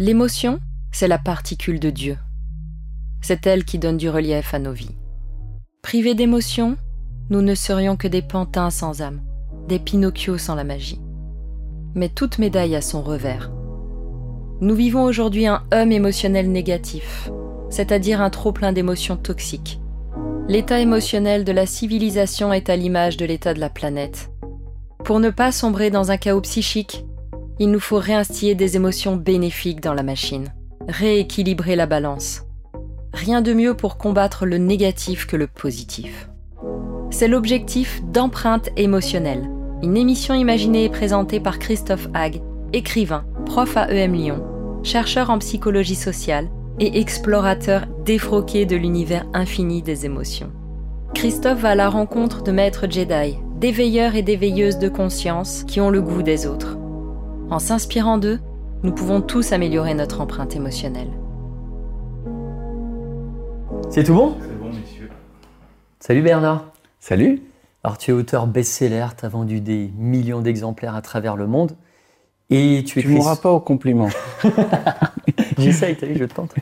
L'émotion, c'est la particule de Dieu. C'est elle qui donne du relief à nos vies. Privés d'émotion, nous ne serions que des pantins sans âme, des Pinocchio sans la magie. Mais toute médaille a son revers. Nous vivons aujourd'hui un hum émotionnel négatif, c'est-à-dire un trop-plein d'émotions toxiques. L'état émotionnel de la civilisation est à l'image de l'état de la planète. Pour ne pas sombrer dans un chaos psychique, il nous faut réinstiller des émotions bénéfiques dans la machine, rééquilibrer la balance. Rien de mieux pour combattre le négatif que le positif. C'est l'objectif d'empreinte émotionnelle, une émission imaginée et présentée par Christophe Hague, écrivain, prof à EM Lyon, chercheur en psychologie sociale et explorateur défroqué de l'univers infini des émotions. Christophe va à la rencontre de maîtres Jedi, d'éveilleurs et d'éveilleuses de conscience qui ont le goût des autres. En s'inspirant d'eux, nous pouvons tous améliorer notre empreinte émotionnelle. C'est tout bon? C'est bon, messieurs. Salut Bernard. Salut. Alors tu es auteur best-seller, tu as vendu des millions d'exemplaires à travers le monde. Et tu Tu écris... m'auras pas au compliment. J'essaye, t'as vu, je tente.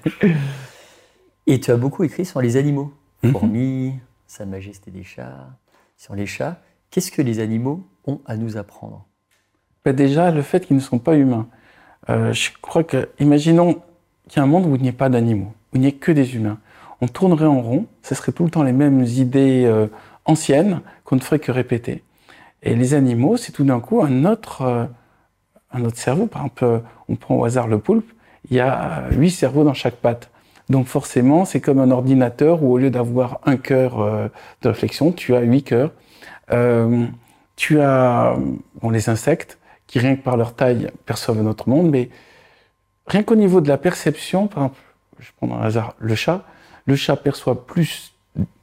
Et tu as beaucoup écrit sur les animaux. Mhm. Fourmis, Sa Majesté des chats, sur les chats. Qu'est-ce que les animaux ont à nous apprendre? Bah, déjà, le fait qu'ils ne sont pas humains. Euh, je crois que, imaginons qu'il y a un monde où il n'y ait pas d'animaux, où il n'y ait que des humains. On tournerait en rond, ce serait tout le temps les mêmes idées euh, anciennes qu'on ne ferait que répéter. Et les animaux, c'est tout d'un coup un autre, euh, un autre cerveau. Par exemple, on prend au hasard le poulpe, il y a huit cerveaux dans chaque patte. Donc forcément, c'est comme un ordinateur où au lieu d'avoir un cœur de réflexion, tu as huit cœurs. Tu as bon, les insectes qui, rien que par leur taille, perçoivent notre monde, mais rien qu'au niveau de la perception, par exemple, je prends un hasard le chat, le chat perçoit plus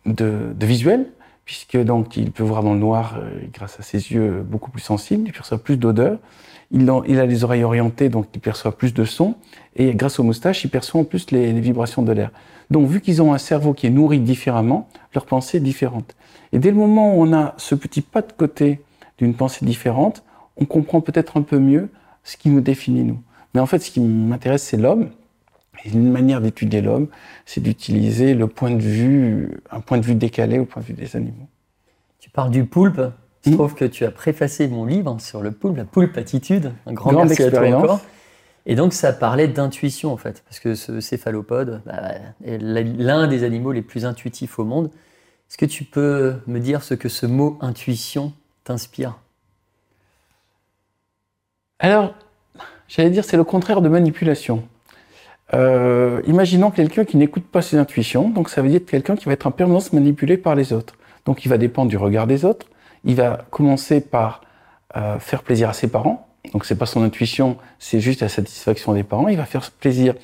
de, visuel, puisque donc il peut voir dans le noir euh, grâce à ses yeux beaucoup plus sensibles, il perçoit plus d'odeurs, il a les oreilles orientées, donc il perçoit plus de sons, et grâce aux moustaches, il perçoit en plus les, les vibrations de l'air. Donc vu qu'ils ont un cerveau qui est nourri différemment, leur pensée est différente. Et dès le moment où on a ce petit pas de côté d'une pensée différente, on comprend peut-être un peu mieux ce qui nous définit nous. Mais en fait, ce qui m'intéresse, c'est l'homme. Et une manière d'étudier l'homme, c'est d'utiliser le point de vue, un point de vue décalé au point de vue des animaux. Tu parles du poulpe. Il Mhm. trouve que tu as préfacé mon livre sur le poulpe, la poulpe attitude. Un grand Grande merci à toi expérience. encore. Et donc ça parlait d'intuition en fait, parce que ce céphalopode bah, est l'un des animaux les plus intuitifs au monde. Est-ce que tu peux me dire ce que ce mot intuition t'inspire? Alors, j'allais dire, c'est le contraire de manipulation. Euh, imaginons quelqu'un qui n'écoute pas ses intuitions, donc ça veut dire quelqu'un qui va être en permanence manipulé par les autres. Donc il va dépendre du regard des autres. Il va commencer par euh, faire plaisir à ses parents. Donc c'est pas son intuition, c'est juste la satisfaction des parents. Il va faire plaisir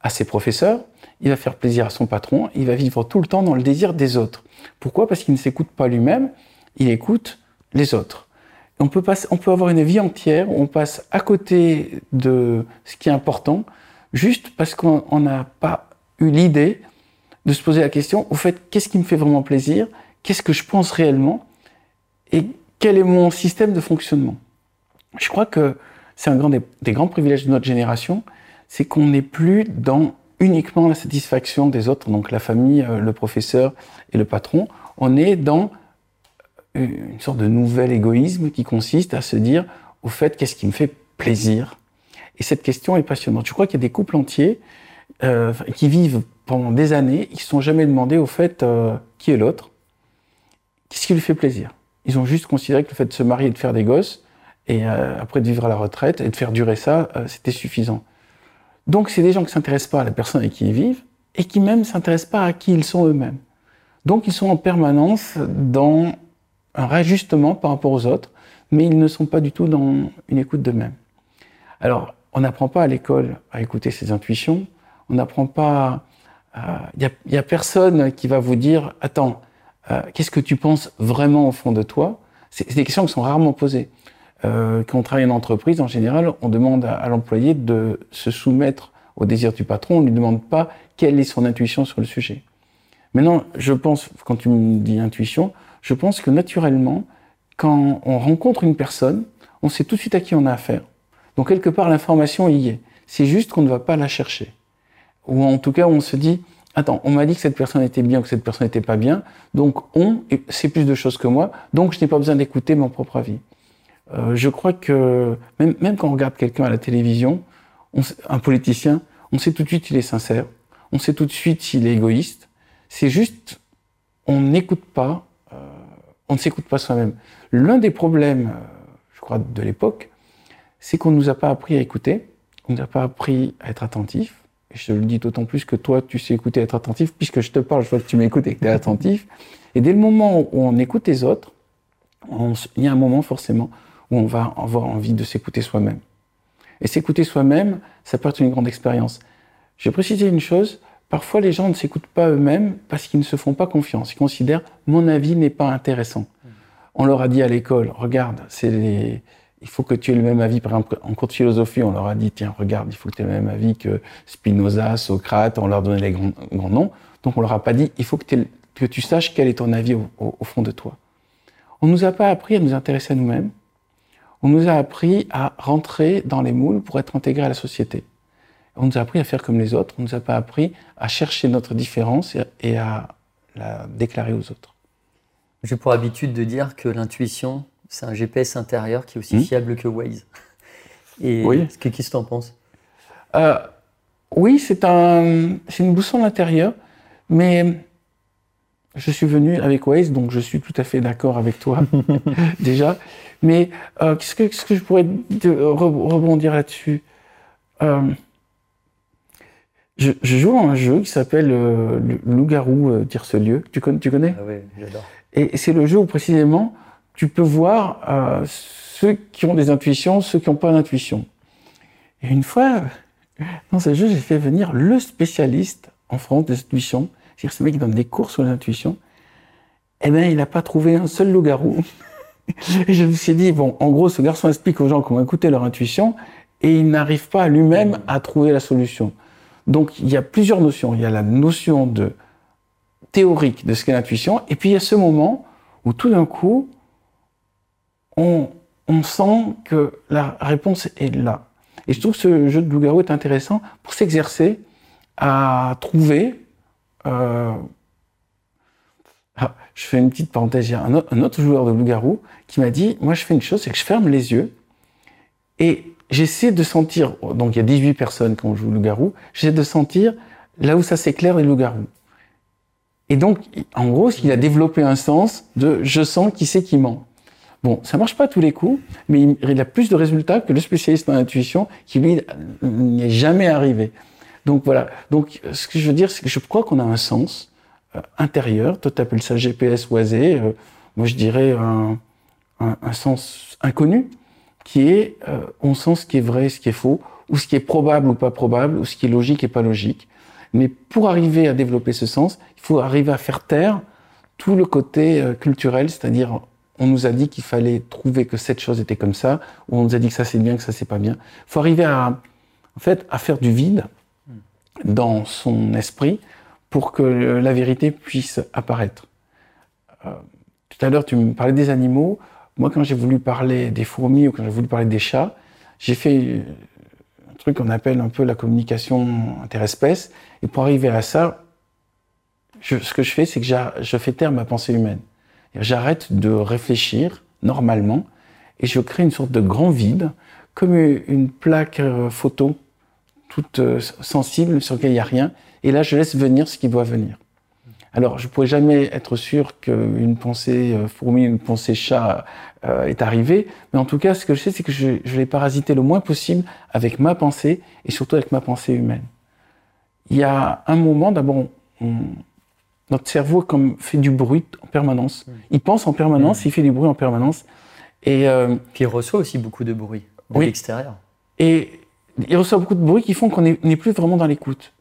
à ses professeurs. Il va faire plaisir à son patron. Il va vivre tout le temps dans le désir des autres. Pourquoi? Parce qu'il ne s'écoute pas lui-même. Il écoute les autres. On peut, on peut avoir une vie entière où on passe à côté de ce qui est important, juste parce qu'on on n'a pas eu l'idée de se poser la question, au fait, qu'est-ce qui me fait vraiment plaisir Qu'est-ce que je pense réellement Et quel est mon système de fonctionnement Je crois que c'est un grand des, des grands privilèges de notre génération, c'est qu'on n'est plus dans uniquement la satisfaction des autres, donc la famille, euh, le professeur et le patron. On est dans une sorte de nouvel égoïsme qui consiste à se dire, au fait, qu'est-ce qui me fait plaisir? Et cette question est passionnante. Je crois qu'il y a des couples entiers euh, qui vivent pendant des années, ils ne se sont jamais demandé, au fait, euh, qui est l'autre? Qu'est-ce qui lui fait plaisir? Ils ont juste considéré que le fait de se marier et de faire des gosses, et euh, après de vivre à la retraite et de faire durer ça, c'était suffisant. Donc c'est des gens qui ne s'intéressent pas à la personne avec qui ils vivent, et qui même ne s'intéressent pas à qui ils sont eux-mêmes. Donc ils sont en permanence dans un réajustement par rapport aux autres, mais ils ne sont pas du tout dans une écoute d'eux-mêmes. Alors, on n'apprend pas à l'école à écouter ses intuitions, on n'apprend pas... Il n'y a, a, personne qui va vous dire, attends, euh, qu'est-ce que tu penses vraiment au fond de toi? C'est des questions qui sont rarement posées. Euh, quand on travaille en entreprise, en général, on demande à, à l'employé de se soumettre au désir du patron, on ne lui demande pas quelle est son intuition sur le sujet. Maintenant, je pense, quand tu me dis intuition, je pense que naturellement, quand on rencontre une personne, on sait tout de suite à qui on a affaire. Donc quelque part, l'information y est. C'est juste qu'on ne va pas la chercher. Ou en tout cas, on se dit, attends, on m'a dit que cette personne était bien ou que cette personne n'était pas bien, donc on sait plus de choses que moi, donc je n'ai pas besoin d'écouter mon propre avis. Euh, je crois que même, quand on regarde quelqu'un à la télévision, un politicien, on sait tout de suite s'il est sincère, on sait tout de suite s'il est égoïste. C'est juste, on n'écoute pas, on ne s'écoute pas soi-même. L'un des problèmes, euh, je crois, de l'époque, c'est qu'on ne nous a pas appris à écouter, on ne nous a pas appris à être attentif. Et je te le dis d'autant plus que toi, tu sais écouter, être attentif, puisque je te parle, je vois que tu m'écoutes et que tu es attentif. Et dès le moment où on écoute les autres, il y a un moment forcément où on va avoir envie de s'écouter soi-même. Et s'écouter soi-même, ça peut être une grande expérience. Je vais préciser une chose, parfois les gens ne s'écoutent pas eux-mêmes parce qu'ils ne se font pas confiance. Ils considèrent mon avis n'est pas intéressant. On leur a dit à l'école, regarde, c'est il faut que tu aies le même avis. Par exemple, en cours de philosophie, on leur a dit, tiens, regarde, il faut que tu aies le même avis que Spinoza, Socrate, on leur donnait les grands, noms. Donc on leur a pas dit, il faut que, tu saches quel est ton avis au, fond de toi. On nous a pas appris à nous intéresser à nous-mêmes on nous a appris à rentrer dans les moules pour être intégré à la société. On nous a appris à faire comme les autres, on ne nous a pas appris à chercher notre différence et à la déclarer aux autres. J'ai pour habitude de dire que l'intuition, c'est un GPS intérieur qui est aussi hmm. fiable que Waze. Et oui. qu'est-ce que tu en penses? Euh, Oui, c'est un, une boussole intérieure, mais je suis venu avec Waze, donc je suis tout à fait d'accord avec toi déjà. Mais euh, qu'est-ce, que, que, je pourrais rebondir là-dessus? Euh, je, joue à un jeu qui s'appelle euh, Loup-garou lieu Tu, connais, tu connais? Ah oui, j'adore. Et c'est le jeu où précisément tu peux voir ceux qui ont des intuitions, ceux qui n'ont pas d'intuition. Et une fois, dans ce jeu, j'ai fait venir le spécialiste en France des intuitions c'est-à-dire ce mec qui donne des cours sur l'intuition, eh bien, il n'a pas trouvé un seul loup-garou. et je me suis dit, bon, en gros, ce garçon explique aux gens comment écouter leur intuition, et il n'arrive pas lui-même à trouver la solution. Donc, il y a plusieurs notions. Il y a la notion de théorique de ce qu'est l'intuition, et puis il y a ce moment où tout d'un coup, on, sent que la réponse est là. Et je trouve que ce jeu de loup-garou est intéressant pour s'exercer à trouver euh, ah, je fais une petite parenthèse. Il y a un autre, joueur de loup-garou qui m'a dit Moi, je fais une chose, c'est que je ferme les yeux et j'essaie de sentir. Donc, il y a 18 personnes quand on joue loup-garou. J'essaie de sentir là où ça s'éclaire les loups-garous. Et donc, en gros, il a développé un sens de je sens qui c'est qui ment. Bon, ça marche pas tous les coups, mais il a plus de résultats que le spécialiste en intuition qui lui n'y est jamais arrivé. Donc voilà. Donc ce que je veux dire, c'est que je crois qu'on a un sens euh, intérieur. Toi, tu appelles ça GPS oisé. Euh, moi, je dirais un, sens inconnu qui est euh, on sent ce qui est vrai, ce qui est faux, ou ce qui est probable ou pas probable, ou ce qui est logique et pas logique. Mais pour arriver à développer ce sens, il faut arriver à faire taire tout le côté culturel, c'est-à-dire on nous a dit qu'il fallait trouver que cette chose était comme ça, ou on nous a dit que ça c'est bien, que ça c'est pas bien. Il faut arriver à, en fait, faire du vide dans son esprit pour que la vérité puisse apparaître. Euh, tout à l'heure, tu me parlais des animaux. Moi, quand j'ai voulu parler des fourmis ou quand j'ai voulu parler des chats, j'ai fait un truc qu'on appelle un peu la communication interespèce. Et pour arriver à ça, ce que je fais, c'est que je fais taire ma pensée humaine. J'arrête de réfléchir normalement et je crée une sorte de grand vide, comme une plaque euh, photo toute euh, sensible sur laquelle il n'y a rien. Et là, je laisse venir ce qui doit venir. Alors, je ne pourrais jamais être sûr qu'une pensée euh, fourmi, une pensée chat euh, est arrivée, mais en tout cas, ce que je sais, c'est que je, je l'ai parasité le moins possible avec ma pensée et surtout avec ma pensée humaine. Il y a un moment, d'abord, notre cerveau comme fait du bruit en permanence. Il pense en permanence, mmh. il fait du bruit en permanence. Et Puis il reçoit aussi beaucoup de bruit de l'extérieur. Et il reçoit beaucoup de bruit qui font qu'on n'est plus vraiment dans l'écoute.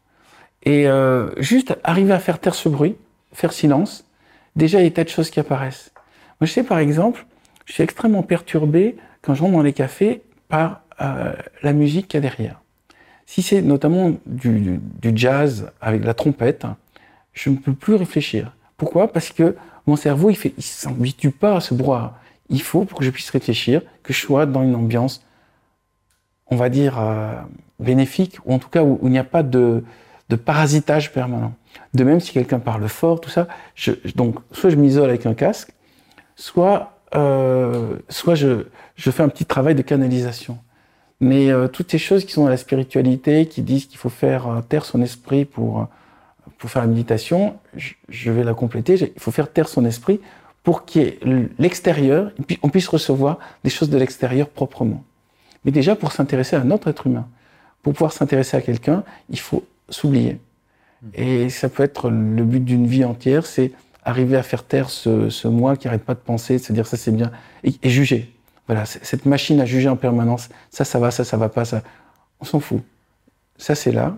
Et euh, juste arriver à faire taire ce bruit, faire silence, déjà il y a des tas de choses qui apparaissent. Moi je sais par exemple, je suis extrêmement perturbé quand je rentre dans les cafés par euh, la musique qu'il y a derrière. Si c'est notamment du, jazz avec la trompette, je ne peux plus réfléchir. Pourquoi? Parce que mon cerveau, il il s'habitue pas à ce brouhaha. Il faut, pour que je puisse réfléchir, que je sois dans une ambiance on va dire, euh, bénéfique, ou en tout cas où, il n'y a pas de, de parasitage permanent. De même, si quelqu'un parle fort, tout ça, je, donc soit je m'isole avec un casque, soit, euh, soit je, je fais un petit travail de canalisation. Mais euh, toutes ces choses qui sont dans la spiritualité, qui disent qu'il faut faire euh, taire son esprit pour, euh, pour faire la méditation, je, je vais la compléter. Il faut faire taire son esprit pour qu'il l'extérieur, on puisse recevoir des choses de l'extérieur proprement. Mais déjà, pour s'intéresser à un autre être humain, pour pouvoir s'intéresser à quelqu'un, il faut s'oublier. Hmm. Et ça peut être le but d'une vie entière, c'est arriver à faire taire ce, ce moi qui arrête pas de penser, de se dire ça c'est bien, et, et juger. Voilà, cette machine à juger en permanence, ça, ça va, ça, ça va pas, ça. On s'en fout. Ça, c'est là.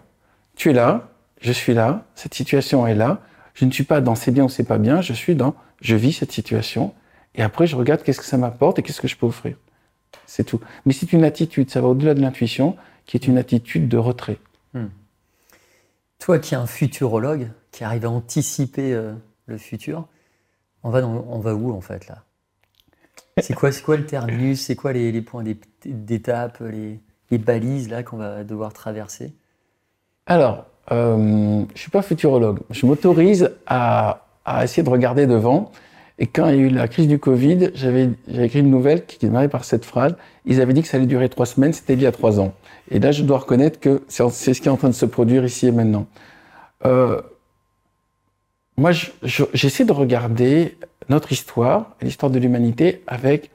Tu es là. Je suis là. Cette situation est là. Je ne suis pas dans c'est bien ou c'est pas bien. Je suis dans je vis cette situation. Et après, je regarde qu'est-ce que ça m'apporte et qu'est-ce que je peux offrir. C'est tout. Mais c'est une attitude, ça va au-delà de l'intuition, qui est une attitude de retrait. Hmm. Toi qui es un futurologue, qui arrive à anticiper euh, le futur, on va, on va où en fait là? C'est quoi, quoi le terminus? C'est quoi les, points d'étape, les, balises là qu'on va devoir traverser? Alors, euh, je suis pas futurologue. Je m'autorise à, essayer de regarder devant. Et quand il y a eu la crise du Covid, j'avais écrit une nouvelle qui démarrait par cette phrase. Ils avaient dit que ça allait durer trois semaines, c'était il y a trois ans. Et là, je dois reconnaître que c'est ce qui est en train de se produire ici et maintenant. Euh, moi, j'essaie de regarder notre histoire, l'histoire de l'humanité, avec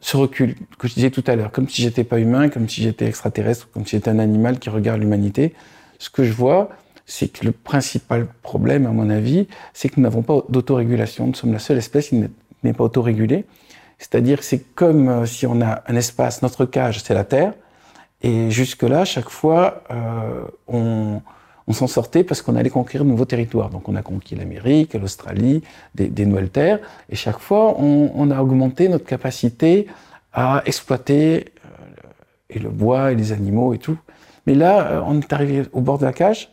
ce recul que je disais tout à l'heure, comme si j'étais pas humain, comme si j'étais extraterrestre, comme si j'étais un animal qui regarde l'humanité. Ce que je vois, c'est que le principal problème, à mon avis, c'est que nous n'avons pas d'autorégulation. Nous sommes la seule espèce qui n'est pas autorégulée. C'est-à-dire, c'est comme euh, si on a un espace, notre cage, c'est la Terre, et jusque-là, chaque fois, euh, on, s'en sortait parce qu'on allait conquérir de nouveaux territoires. Donc on a conquis l'Amérique, l'Australie, des, nouvelles terres, et chaque fois on, a augmenté notre capacité à exploiter euh, et le bois et les animaux et tout. Mais là, euh, on est arrivé au bord de la cage,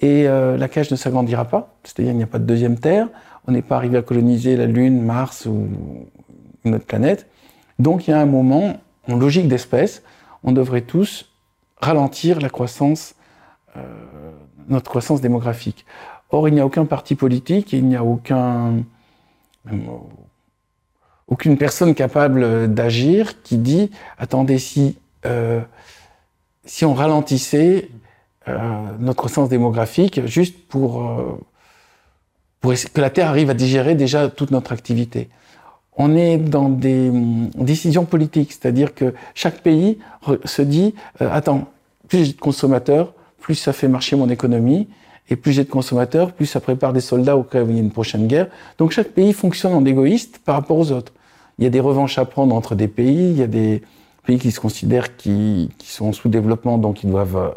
et la cage ne s'agrandira pas, c'est-à-dire il n'y a pas de deuxième terre, on n'est pas arrivé à coloniser la Lune, Mars ou une autre planète. Donc il y a un moment, en logique d'espèce, on devrait tous ralentir euh, notre croissance démographique. Or, il n'y a aucun parti politique, il n'y a euh, aucune personne capable d'agir qui dit attendez, si, euh, on ralentissait notre croissance démographique juste pour que la Terre arrive à digérer déjà toute notre activité. On est dans des décisions politiques, c'est-à-dire que chaque pays se dit attends, plus j'ai de consommateurs, plus ça fait marcher mon économie, et plus j'ai de consommateurs, plus ça prépare des soldats au cas où il y a une prochaine guerre. Donc chaque pays fonctionne en égoïste par rapport aux autres. Il y a des revanches à prendre entre des pays, il y a des pays qui se considèrent qui, qui sont en sous-développement, donc ils doivent,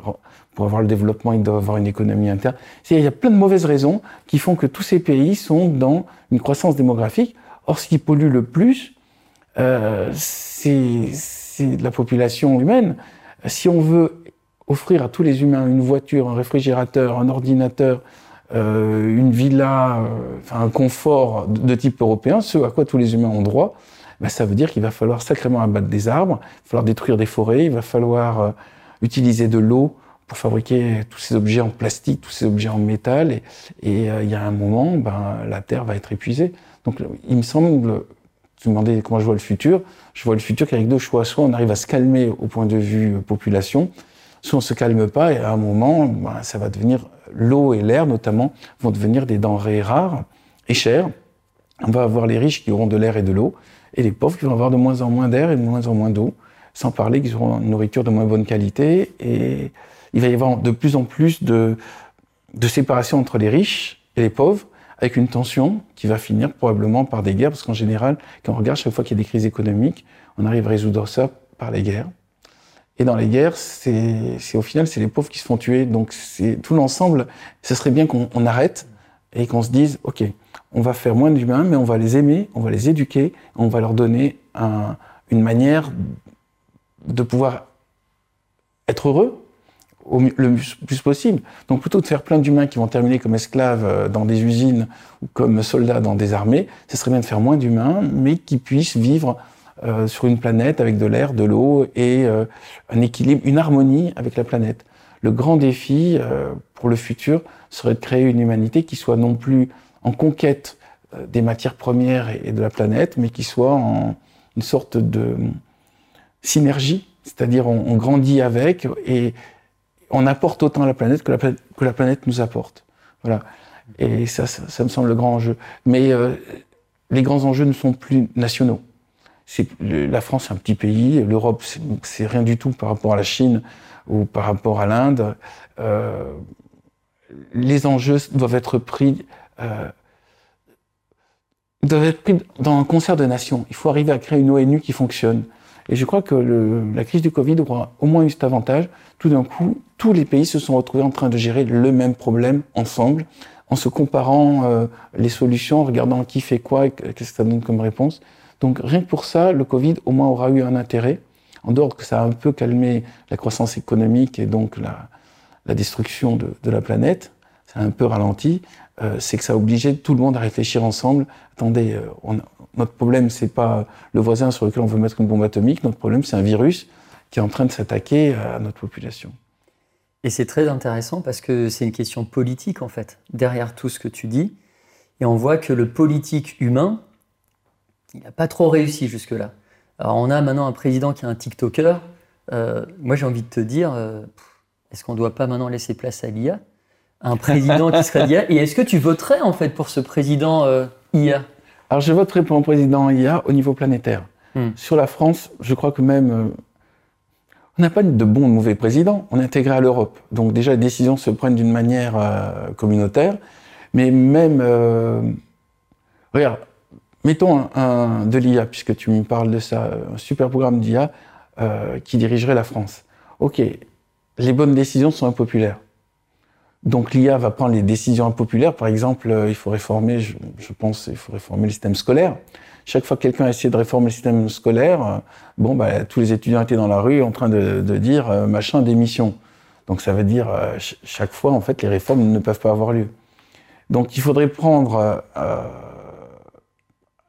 pour avoir le développement, ils doivent avoir une économie interne. Il y a plein de mauvaises raisons qui font que tous ces pays sont dans une croissance démographique. Or, ce qui pollue le plus, euh, c'est la population humaine. Si on veut offrir à tous les humains une voiture, un réfrigérateur, un ordinateur, euh, une villa, euh, un confort de, type européen, ce à quoi tous les humains ont droit, ben, ça veut dire qu'il va falloir sacrément abattre des arbres, il va falloir détruire des forêts, il va falloir euh, utiliser de l'eau pour fabriquer tous ces objets en plastique, tous ces objets en métal, et, et il y a un moment, ben, la Terre va être épuisée. Donc il me semble, tu me demandais comment je vois le futur, je vois le futur qu'avec deux choix, soit on arrive à se calmer au point de vue population, si on se calme pas, et à un moment, ben, ça va devenir l'eau et l'air notamment vont devenir des denrées rares et chères. On va avoir les riches qui auront de l'air et de l'eau, et les pauvres qui vont avoir de moins en moins d'air et de moins en moins d'eau, sans parler qu'ils auront une nourriture de moins bonne qualité. Et il va y avoir de plus en plus de, de séparation entre les riches et les pauvres, avec une tension qui va finir probablement par des guerres, parce qu'en général, quand on regarde chaque fois qu'il y a des crises économiques, on arrive à résoudre ça par les guerres. Et dans les guerres, c'est au final, c'est les pauvres qui se font tuer. Donc c'est tout l'ensemble. Ce serait bien qu'on arrête et qu'on se dise, OK, on va faire moins d'humains, mais on va les aimer, on va les éduquer, on va leur donner un, une manière de pouvoir être heureux le plus possible. Donc plutôt de faire plein d'humains qui vont terminer comme esclaves euh, dans des usines ou comme soldats dans des armées, ce serait bien de faire moins d'humains, mais qui puissent vivre euh, sur une planète avec de l'air, de l'eau et euh, un équilibre, une harmonie avec la planète. Le grand défi pour le futur serait de créer une humanité qui soit non plus en conquête des matières premières et, de la planète, mais qui soit en une sorte de synergie, c'est-à-dire on, grandit avec et on apporte autant à la planète que la, planète nous apporte. Voilà. Et ça, ça, me semble le grand enjeu. Mais les grands enjeux ne sont plus nationaux la France est un petit pays, l'Europe c'est rien du tout par rapport à la Chine ou par rapport à l'Inde. Euh, les enjeux doivent être pris euh, doivent être pris dans un concert de nations. Il faut arriver à créer une ONU qui fonctionne. Et je crois que la crise du Covid aura au moins eu cet avantage. Tout d'un coup, tous les pays se sont retrouvés en train de gérer le même problème ensemble, en se comparant euh, les solutions, en regardant qui fait quoi et qu'est-ce que ça donne comme réponse. Donc rien que pour ça, le Covid au moins aura eu un intérêt, en dehors que ça a un peu calmé la croissance économique et donc la, destruction de, la planète, ça a un peu ralenti, euh, c'est que ça a obligé tout le monde à réfléchir ensemble. Attendez, euh, notre problème c'est pas le voisin sur lequel on veut mettre une bombe atomique, notre problème c'est un virus qui est en train de s'attaquer à notre population. Et c'est très intéressant parce que c'est une question politique en fait, derrière tout ce que tu dis. Et on voit que le politique humain, il n'a pas trop réussi jusque-là. Alors on a maintenant un président qui est un TikToker. Euh, moi j'ai envie de te dire, euh, est-ce qu'on ne doit pas maintenant laisser place à l'IA Un président qui serait l'IA Et est-ce que tu voterais en fait pour ce président euh, IA Alors je voterais pour un président IA au niveau planétaire. Hmm. Sur la France, je crois que même... on n'a pas de bon ou de mauvais président, on est intégré à l'Europe. Donc déjà les décisions se prennent d'une manière communautaire. Mais même... regarde, Mettons un, de l'IA, puisque tu me parles de ça, un super programme d'IA euh, qui dirigerait la France. Ok, les bonnes décisions sont impopulaires. Donc l'IA va prendre les décisions impopulaires. Par exemple, euh, il faut réformer, je, pense, il faut réformer le système scolaire. Chaque fois que quelqu'un a essayé de réformer le système scolaire, euh, bon, bah, tous les étudiants étaient dans la rue en train de, dire machin démission. Donc ça veut dire chaque fois, en fait, les réformes ne peuvent pas avoir lieu. Donc il faudrait prendre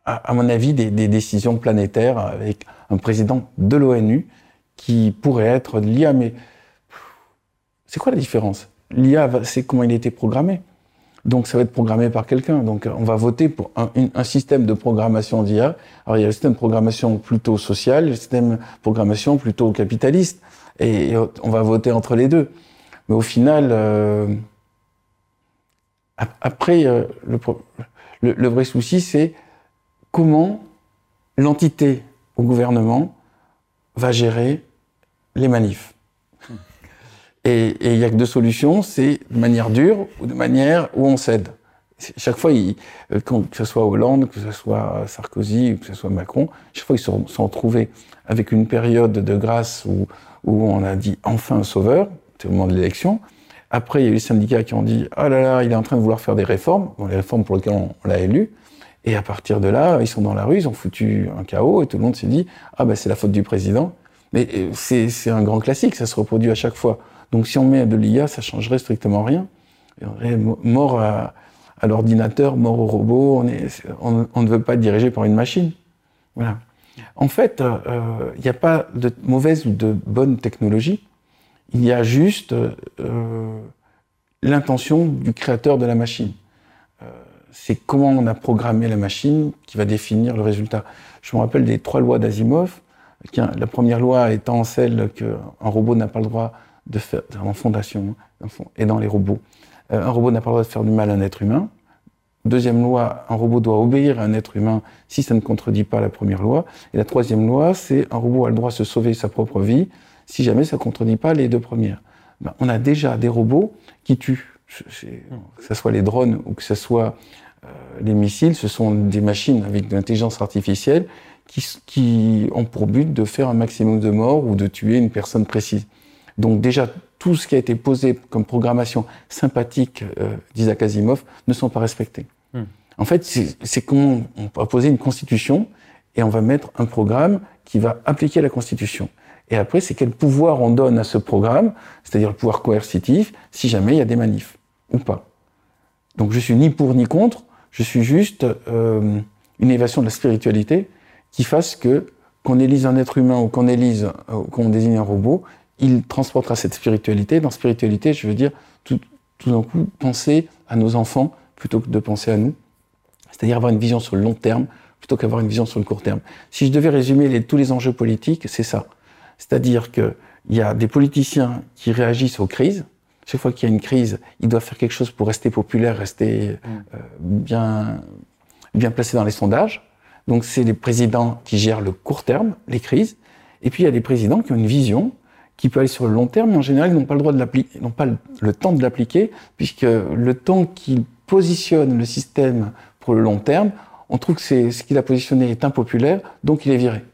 à, mon avis, des, décisions planétaires avec un président de l'ONU qui pourrait être l'IA. Mais c'est quoi la différence? L'IA, c'est comment il été programmé. Donc ça va être programmé par quelqu'un. Donc on va voter pour un, système de programmation d'IA. Alors il y a le système de programmation plutôt social, le système de programmation plutôt capitaliste. Et, on va voter entre les deux. Mais au final, euh, après, euh, le, vrai souci, c'est comment l'entité au gouvernement va gérer les manifs. Et il n'y a que deux solutions, c'est de manière dure ou de manière où on cède. Chaque fois, euh, que ce soit Hollande, que ce soit Sarkozy, que ce soit Macron, chaque fois ils se sont retrouvés avec une période de grâce où, où on a dit enfin un sauveur, c'est au moment de l'élection. Après, il y a eu les syndicats qui ont dit ah là là, il est en train de vouloir faire des réformes, bon, les réformes pour lesquelles on l'a élu. Et à partir de là, ils sont dans la rue, ils ont foutu un chaos et tout le monde s'est dit ah ben c'est la faute du président. Mais euh, c'est un grand classique, ça se reproduit à chaque fois. Donc si on met de l'IA, ça changerait strictement rien. mort à, l'ordinateur, mort au robot, on, ne veut pas être dirigé par une machine. Voilà. En fait, euh, il n'y a pas de mauvaise ou de bonne technologie. Il y a juste euh, l'intention du créateur de la machine c'est comment on a programmé la machine qui va définir le résultat. Je me rappelle des trois lois d'Asimov. La première loi étant celle qu'un robot n'a pas le droit de faire, en fondation, et dans les robots, euh, un robot n'a pas le droit de faire du mal à un être humain. Deuxième loi, un robot doit obéir à un être humain si ça ne contredit pas la première loi. Et la troisième loi, c'est un robot a le droit de se sauver sa propre vie si jamais ça ne contredit pas les deux premières. Ben, on a déjà des robots qui tuent. Que ce soit les drones ou que ce soit euh, les missiles, ce sont des machines avec de l'intelligence artificielle qui, ont pour but de faire un maximum de morts ou de tuer une personne précise. Donc déjà, tout ce qui a été posé comme programmation sympathique euh, d'Isaac Asimov ne sont pas respectés. Hmm. En fait, c'est comment on va poser une constitution et on va mettre un programme qui va appliquer la constitution. Et après, c'est quel pouvoir on donne à ce programme, c'est-à-dire le pouvoir coercitif, si jamais il y a des manifs ou pas. Donc je suis ni pour ni contre, je suis juste euh, une évasion de la spiritualité qui fasse que qu'on élise un être humain ou qu'on élise, ou qu'on désigne un robot, il transportera cette spiritualité. Dans spiritualité, je veux dire, tout, tout d'un coup, penser à nos enfants plutôt que de penser à nous. C'est-à-dire avoir une vision sur le long terme plutôt qu'avoir une vision sur le court terme. Si je devais résumer les, tous les enjeux politiques, c'est ça. C'est-à-dire qu'il y a des politiciens qui réagissent aux crises. Chaque fois qu'il y a une crise, ils doivent faire quelque chose pour rester populaire, rester mm. euh, bien, bien placé dans les sondages. Donc c'est les présidents qui gèrent le court terme, les crises. Et puis il y a des présidents qui ont une vision qui peut aller sur le long terme, mais en général, ils n'ont pas le droit de l'appliquer, n'ont pas le temps de l'appliquer, puisque le temps qu'ils positionnent le système pour le long terme, on trouve que ce qu'il a positionné est impopulaire, donc il est viré.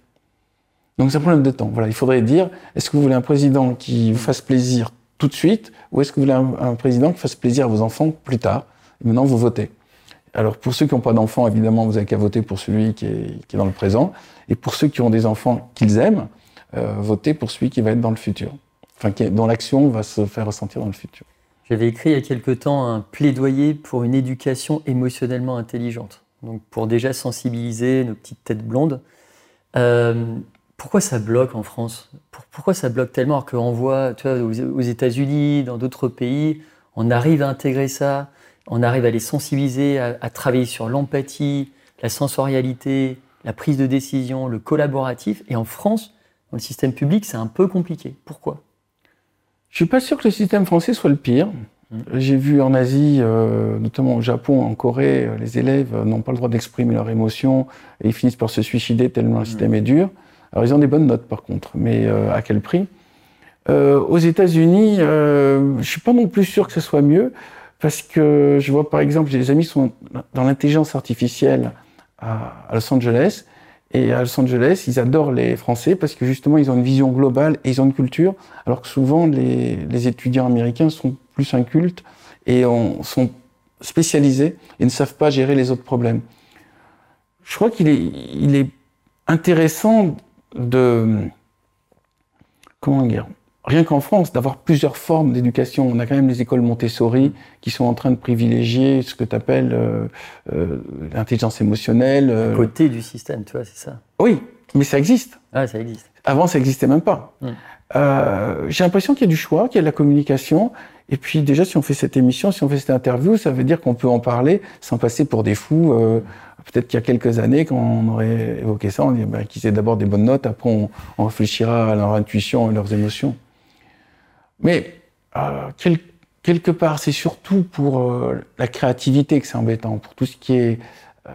Donc c'est un problème de temps. Voilà, il faudrait dire, est-ce que vous voulez un président qui vous fasse plaisir tout de suite, ou est-ce que vous voulez un, président qui fasse plaisir à vos enfants plus tard Et maintenant, vous votez. Alors pour ceux qui n'ont pas d'enfants, évidemment, vous n'avez qu'à voter pour celui qui est, dans le présent. Et pour ceux qui ont des enfants qu'ils aiment, voter pour celui qui va être dans le futur, enfin dont l'action va se faire ressentir dans le futur. J'avais écrit il y a quelque temps un plaidoyer pour une éducation émotionnellement intelligente, donc pour déjà sensibiliser nos petites têtes blondes. Euh, pourquoi ça bloque en France? Pourquoi ça bloque tellement alors qu'on voit tu vois, aux États-Unis, dans d'autres pays, on arrive à intégrer ça, on arrive à les sensibiliser, à travailler sur l'empathie, la sensorialité, la prise de décision, le collaboratif. Et en France, dans le système public, c'est un peu compliqué. Pourquoi? Je suis pas sûr que le système français soit le pire. Mmh. J'ai vu en Asie, euh, notamment au Japon, en Corée, euh, les élèves n'ont pas le droit d'exprimer leurs émotions et ils finissent par se suicider tellement le mmh. système est dur. Alors ils ont des bonnes notes par contre, mais euh, à quel prix? Aux États-Unis, je ne suis pas non plus sûr que ce soit mieux parce que je vois par exemple, j'ai des amis qui sont dans l'intelligence artificielle à Los Angeles et à Los Angeles, ils adorent les Français parce que justement, ils ont une vision globale et ils ont une culture, alors que souvent, les, les étudiants américains sont plus incultes et on, sont spécialisés et ne savent pas gérer les autres problèmes. Je crois qu'il est, il est intéressant de... Comment dire rien qu'en France, d'avoir plusieurs formes d'éducation. On a quand même les écoles Montessori qui sont en train de privilégier ce que tu appelles euh, euh, l'intelligence émotionnelle. Euh... côté du système, tu vois, c'est ça. Oui, mais ça existe. Ah, ça existe. Avant, ça n'existait même pas. Hum. Euh, j'ai l'impression qu'il y a du choix, qu'il y a de la communication. Et puis déjà, si on fait cette émission, si on fait cette interview, ça veut dire qu'on peut en parler sans passer pour des fous. Euh, peut-être qu'il y a quelques années, quand on aurait évoqué ça, on dirait ben, qu'ils aient d'abord des bonnes notes, après on, on réfléchira à leur intuition et leurs émotions. Mais euh, quelque part, c'est surtout pour euh, la créativité que c'est embêtant, pour tout ce qui est euh,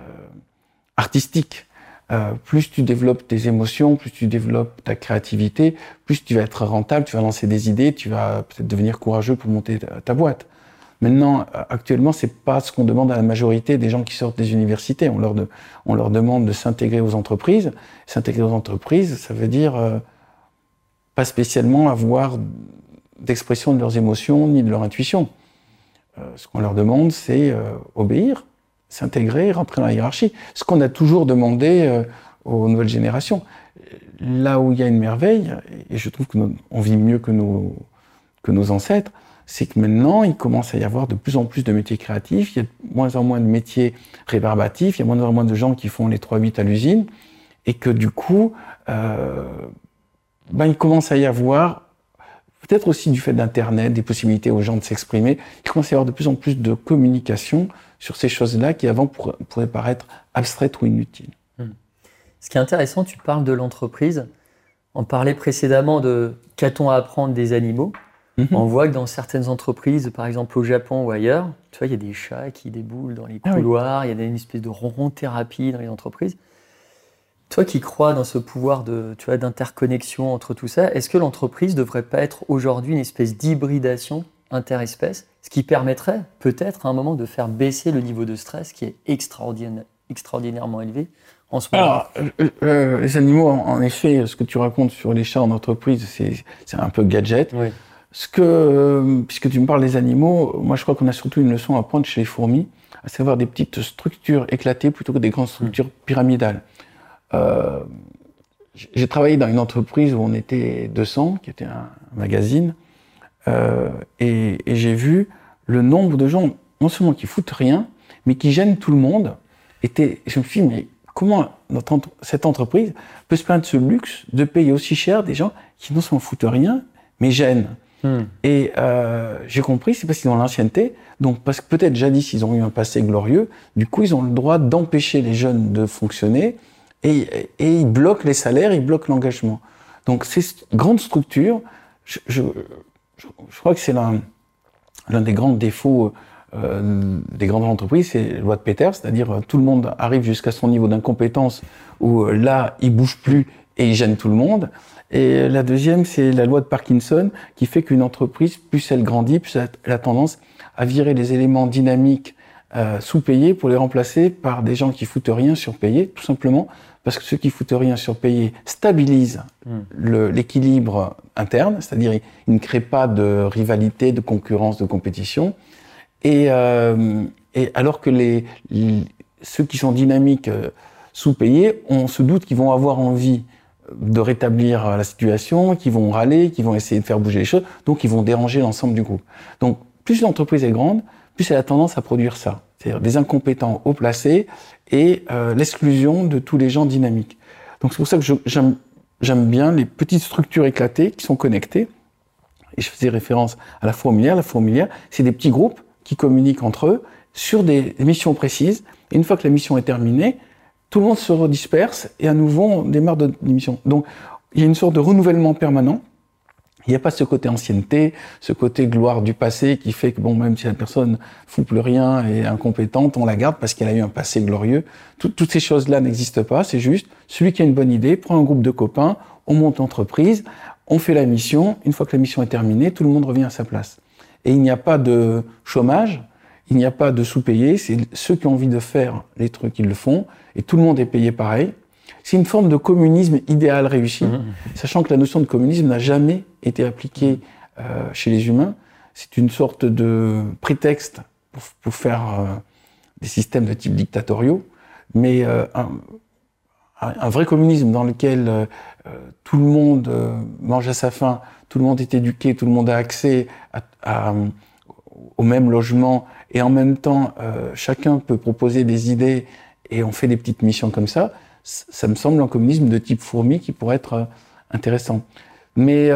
artistique. Euh, plus tu développes tes émotions, plus tu développes ta créativité, plus tu vas être rentable, tu vas lancer des idées, tu vas peut-être devenir courageux pour monter ta, boîte. Maintenant, actuellement, c'est pas ce qu'on demande à la majorité des gens qui sortent des universités. On leur, on leur demande de s'intégrer aux entreprises. S'intégrer aux entreprises, ça veut dire euh, pas spécialement avoir d'expression de leurs émotions ni de leur intuition. Euh, ce qu'on leur demande, c'est euh, obéir, s'intégrer, rentrer dans la hiérarchie. Ce qu'on a toujours demandé euh, aux nouvelles générations. Là où il y a une merveille, et je trouve qu'on vit mieux que nos, ancêtres, c'est que maintenant, il commence à y avoir de plus en plus de métiers créatifs, il y a de moins en moins de métiers rébarbatifs, il y a de moins en moins de gens qui font les 3-8 à l'usine, et que du coup, ben, il commence à y avoir peut-être aussi du fait d'Internet, des possibilités aux gens de s'exprimer, il commence à y avoir de plus en plus de communication sur ces choses-là qui avant pourraient paraître abstraites ou inutiles. Hmm. Ce qui est intéressant, tu parles de l'entreprise. On parlait précédemment de qu'a-t-on à apprendre des animaux. Mhm. On voit que dans certaines entreprises, par exemple au Japon ou ailleurs, tu vois, il y a des chats qui déboulent dans les ah couloirs, il y a une espèce de ronron thérapie dans les entreprises. Toi qui crois dans ce pouvoir de, tu vois, d'interconnexion entre tout ça, est-ce que l'entreprise ne devrait pas être aujourd'hui une espèce d'hybridation interespèce, ce qui permettrait peut-être à un moment de faire baisser le niveau de stress qui est extraordinairement élevé en ce moment? Alors, euh, euh, les animaux, en, effet, ce que tu racontes sur les chats en entreprise, c'est un peu gadget. Ce que, puisque tu me parles des animaux, moi je crois qu'on a surtout une leçon à prendre chez les fourmis, à savoir des petites structures éclatées plutôt que des grandes structures pyramidales. Euh, j'ai travaillé dans une entreprise où on était 200, qui était un magazine, euh, et, et j'ai vu le nombre de gens, non seulement qui foutent rien, mais qui gênent tout le monde. Était, je me suis dit, mais comment notre, cette entreprise peut se permettre ce luxe de payer aussi cher des gens qui ne s'en foutent rien, mais gênent. Hmm. Et euh, j'ai compris, c'est parce qu'ils ont l'ancienneté, donc parce que peut-être jadis ils ont eu un passé glorieux, du coup ils ont le droit d'empêcher les jeunes de fonctionner, et, et, ils bloquent les salaires, ils bloquent l'engagement. Donc ces grandes structures, je, crois que c'est l'un des grands défauts euh, des grandes entreprises, c'est la loi de Peter, c'est-à-dire euh, tout le monde arrive jusqu'à son niveau d'incompétence où euh, là, il bouge plus et il gêne tout le monde. Et la deuxième, c'est la loi de Parkinson qui fait qu'une entreprise, plus elle grandit, plus elle a tendance à virer les éléments dynamiques sous-payés pour les remplacer par des gens qui foutent rien surpayés, tout simplement parce que ceux qui foutent rien surpayés stabilisent hmm. l'équilibre interne, c'est-à-dire ils ne créent pas de rivalité, de concurrence, de compétition. Et, euh, et alors que les, ceux qui sont dynamiques euh, sous-payés, on se doute qu'ils vont avoir envie de rétablir la situation, qu'ils vont râler, qu'ils vont essayer de faire bouger les choses, donc ils vont déranger l'ensemble du groupe. Donc plus l'entreprise est grande, plus elle a tendance à produire ça, c'est-à-dire des incompétents haut placés et euh, l'exclusion de tous les gens dynamiques. Donc c'est pour ça que j'aime bien les petites structures éclatées qui sont connectées. Et je faisais référence à la fourmilière. La fourmilière, c'est des petits groupes qui communiquent entre eux sur des missions précises. Et une fois que la mission est terminée, tout le monde se redisperse et à nouveau on démarre de mission. Donc il y a une sorte de renouvellement permanent. Il n'y a pas ce côté ancienneté, ce côté gloire du passé qui fait que bon, même si la personne fout plus rien et est incompétente, on la garde parce qu'elle a eu un passé glorieux. toutes ces choses-là n'existent pas. C'est juste celui qui a une bonne idée prend un groupe de copains, on monte l'entreprise, on fait la mission. Une fois que la mission est terminée, tout le monde revient à sa place. Et il n'y a pas de chômage, il n'y a pas de sous-payés, c'est ceux qui ont envie de faire les trucs, ils le font, et tout le monde est payé pareil. C'est une forme de communisme idéal réussi, mmh. sachant que la notion de communisme n'a jamais été appliquée euh, chez les humains. C'est une sorte de prétexte pour, faire euh, des systèmes de type dictatoriaux, mais euh, un, un, vrai communisme dans lequel tout le monde mange à sa faim, tout le monde est éduqué, tout le monde a accès à, au même logement, et en même temps, chacun peut proposer des idées et on fait des petites missions comme ça, ça me semble un communisme de type fourmi qui pourrait être intéressant. Mais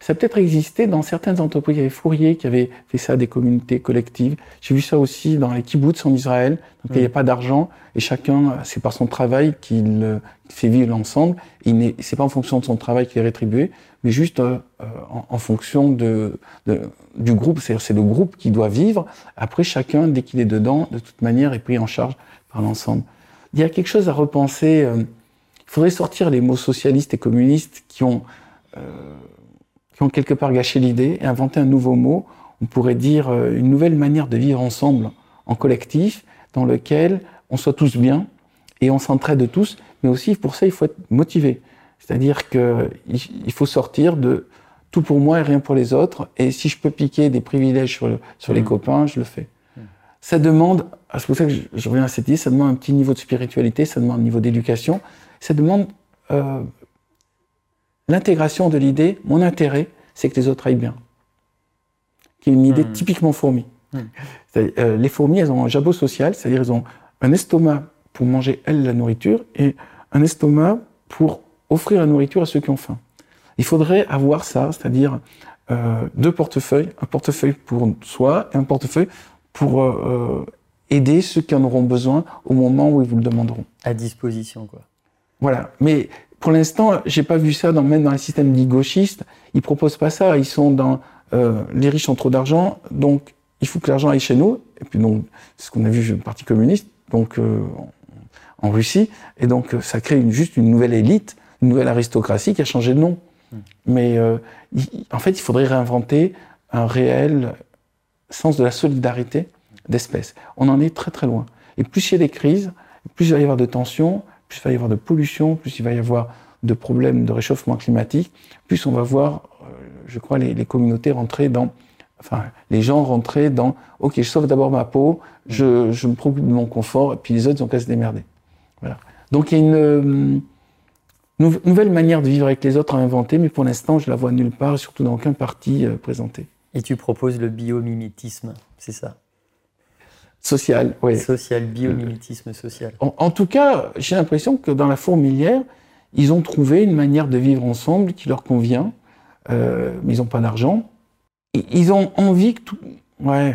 ça peut-être existé dans certaines entreprises. Il y avait Fourier qui avait fait ça, des communautés collectives. J'ai vu ça aussi dans les kibbutz en Israël. Donc il n'y a mm. pas d'argent et chacun, c'est par son travail qu'il euh, fait vivre l'ensemble. Il c'est pas en fonction de son travail qu'il est rétribué, mais juste euh, euh, en, fonction de, de du groupe. C'est-à-dire c'est le groupe qui doit vivre. Après, chacun, dès qu'il est dedans, de toute manière, est pris en charge par l'ensemble. Il y a quelque chose à repenser. il faudrait sortir les mots socialistes et communistes qui ont qui ont quelque part gâché l'idée et inventé un nouveau mot. On pourrait dire euh, une nouvelle manière de vivre ensemble en collectif, dans lequel on soit tous bien et on s'entraide tous, mais aussi pour ça il faut être motivé. C'est-à-dire qu'il faut sortir de tout pour moi et rien pour les autres, et si je peux piquer des privilèges sur, sur les mmh. copains, je le fais. Ça demande, c'est pour ça que je, reviens à cette idée, ça demande un petit niveau de spiritualité, ça demande un niveau d'éducation, ça demande euh, l'intégration de l'idée, mon intérêt, c'est que les autres aillent bien. Qui est une idée hmm. typiquement fourmi. Hmm. Euh, les fourmis, elles ont un jabot social, c'est-à-dire elles ont un estomac pour manger, elles, la nourriture, et un estomac pour offrir la nourriture à ceux qui ont faim. Il faudrait avoir ça, c'est-à-dire euh, deux portefeuilles, un portefeuille pour soi et un portefeuille pour euh, aider ceux qui en auront besoin au moment où ils vous le demanderont. À disposition, quoi. Voilà. Mais pour l'instant, j'ai pas vu ça dans, même dans les systèmes dits gauchistes. Ils proposent pas ça. Ils sont dans euh, les riches ont trop d'argent, donc il faut que l'argent aille chez nous. Et puis donc, c'est ce qu'on a vu le Parti communiste, donc euh, en Russie. Et donc, ça crée une, juste une nouvelle élite, une nouvelle aristocratie qui a changé de nom. Hmm. Mais euh, en fait, il faudrait réinventer un réel sens de la solidarité d'espèces. On en est très très loin. Et plus il y a des crises, plus il va y avoir de tensions, plus il va y avoir de pollution, plus il va y avoir de problèmes de réchauffement climatique, plus on va voir, euh, je crois, les, communautés rentrer dans, enfin, les gens rentrer dans, ok, je sauve d'abord ma peau, je, je me préoccupe de mon confort, et puis les autres, ils ont qu'à se démerder. Voilà. Donc il y a une euh, nouvelle manière de vivre avec les autres à inventer, mais pour l'instant, je la vois nulle part, surtout dans aucun parti euh, présenté. Et tu proposes le biomimétisme, c'est ça? Social, oui. Social, biomimétisme social. En, tout cas, j'ai l'impression que dans la fourmilière, ils ont trouvé une manière de vivre ensemble qui leur convient, euh, mais ils n'ont pas d'argent. Ils ont envie que tout. Ouais,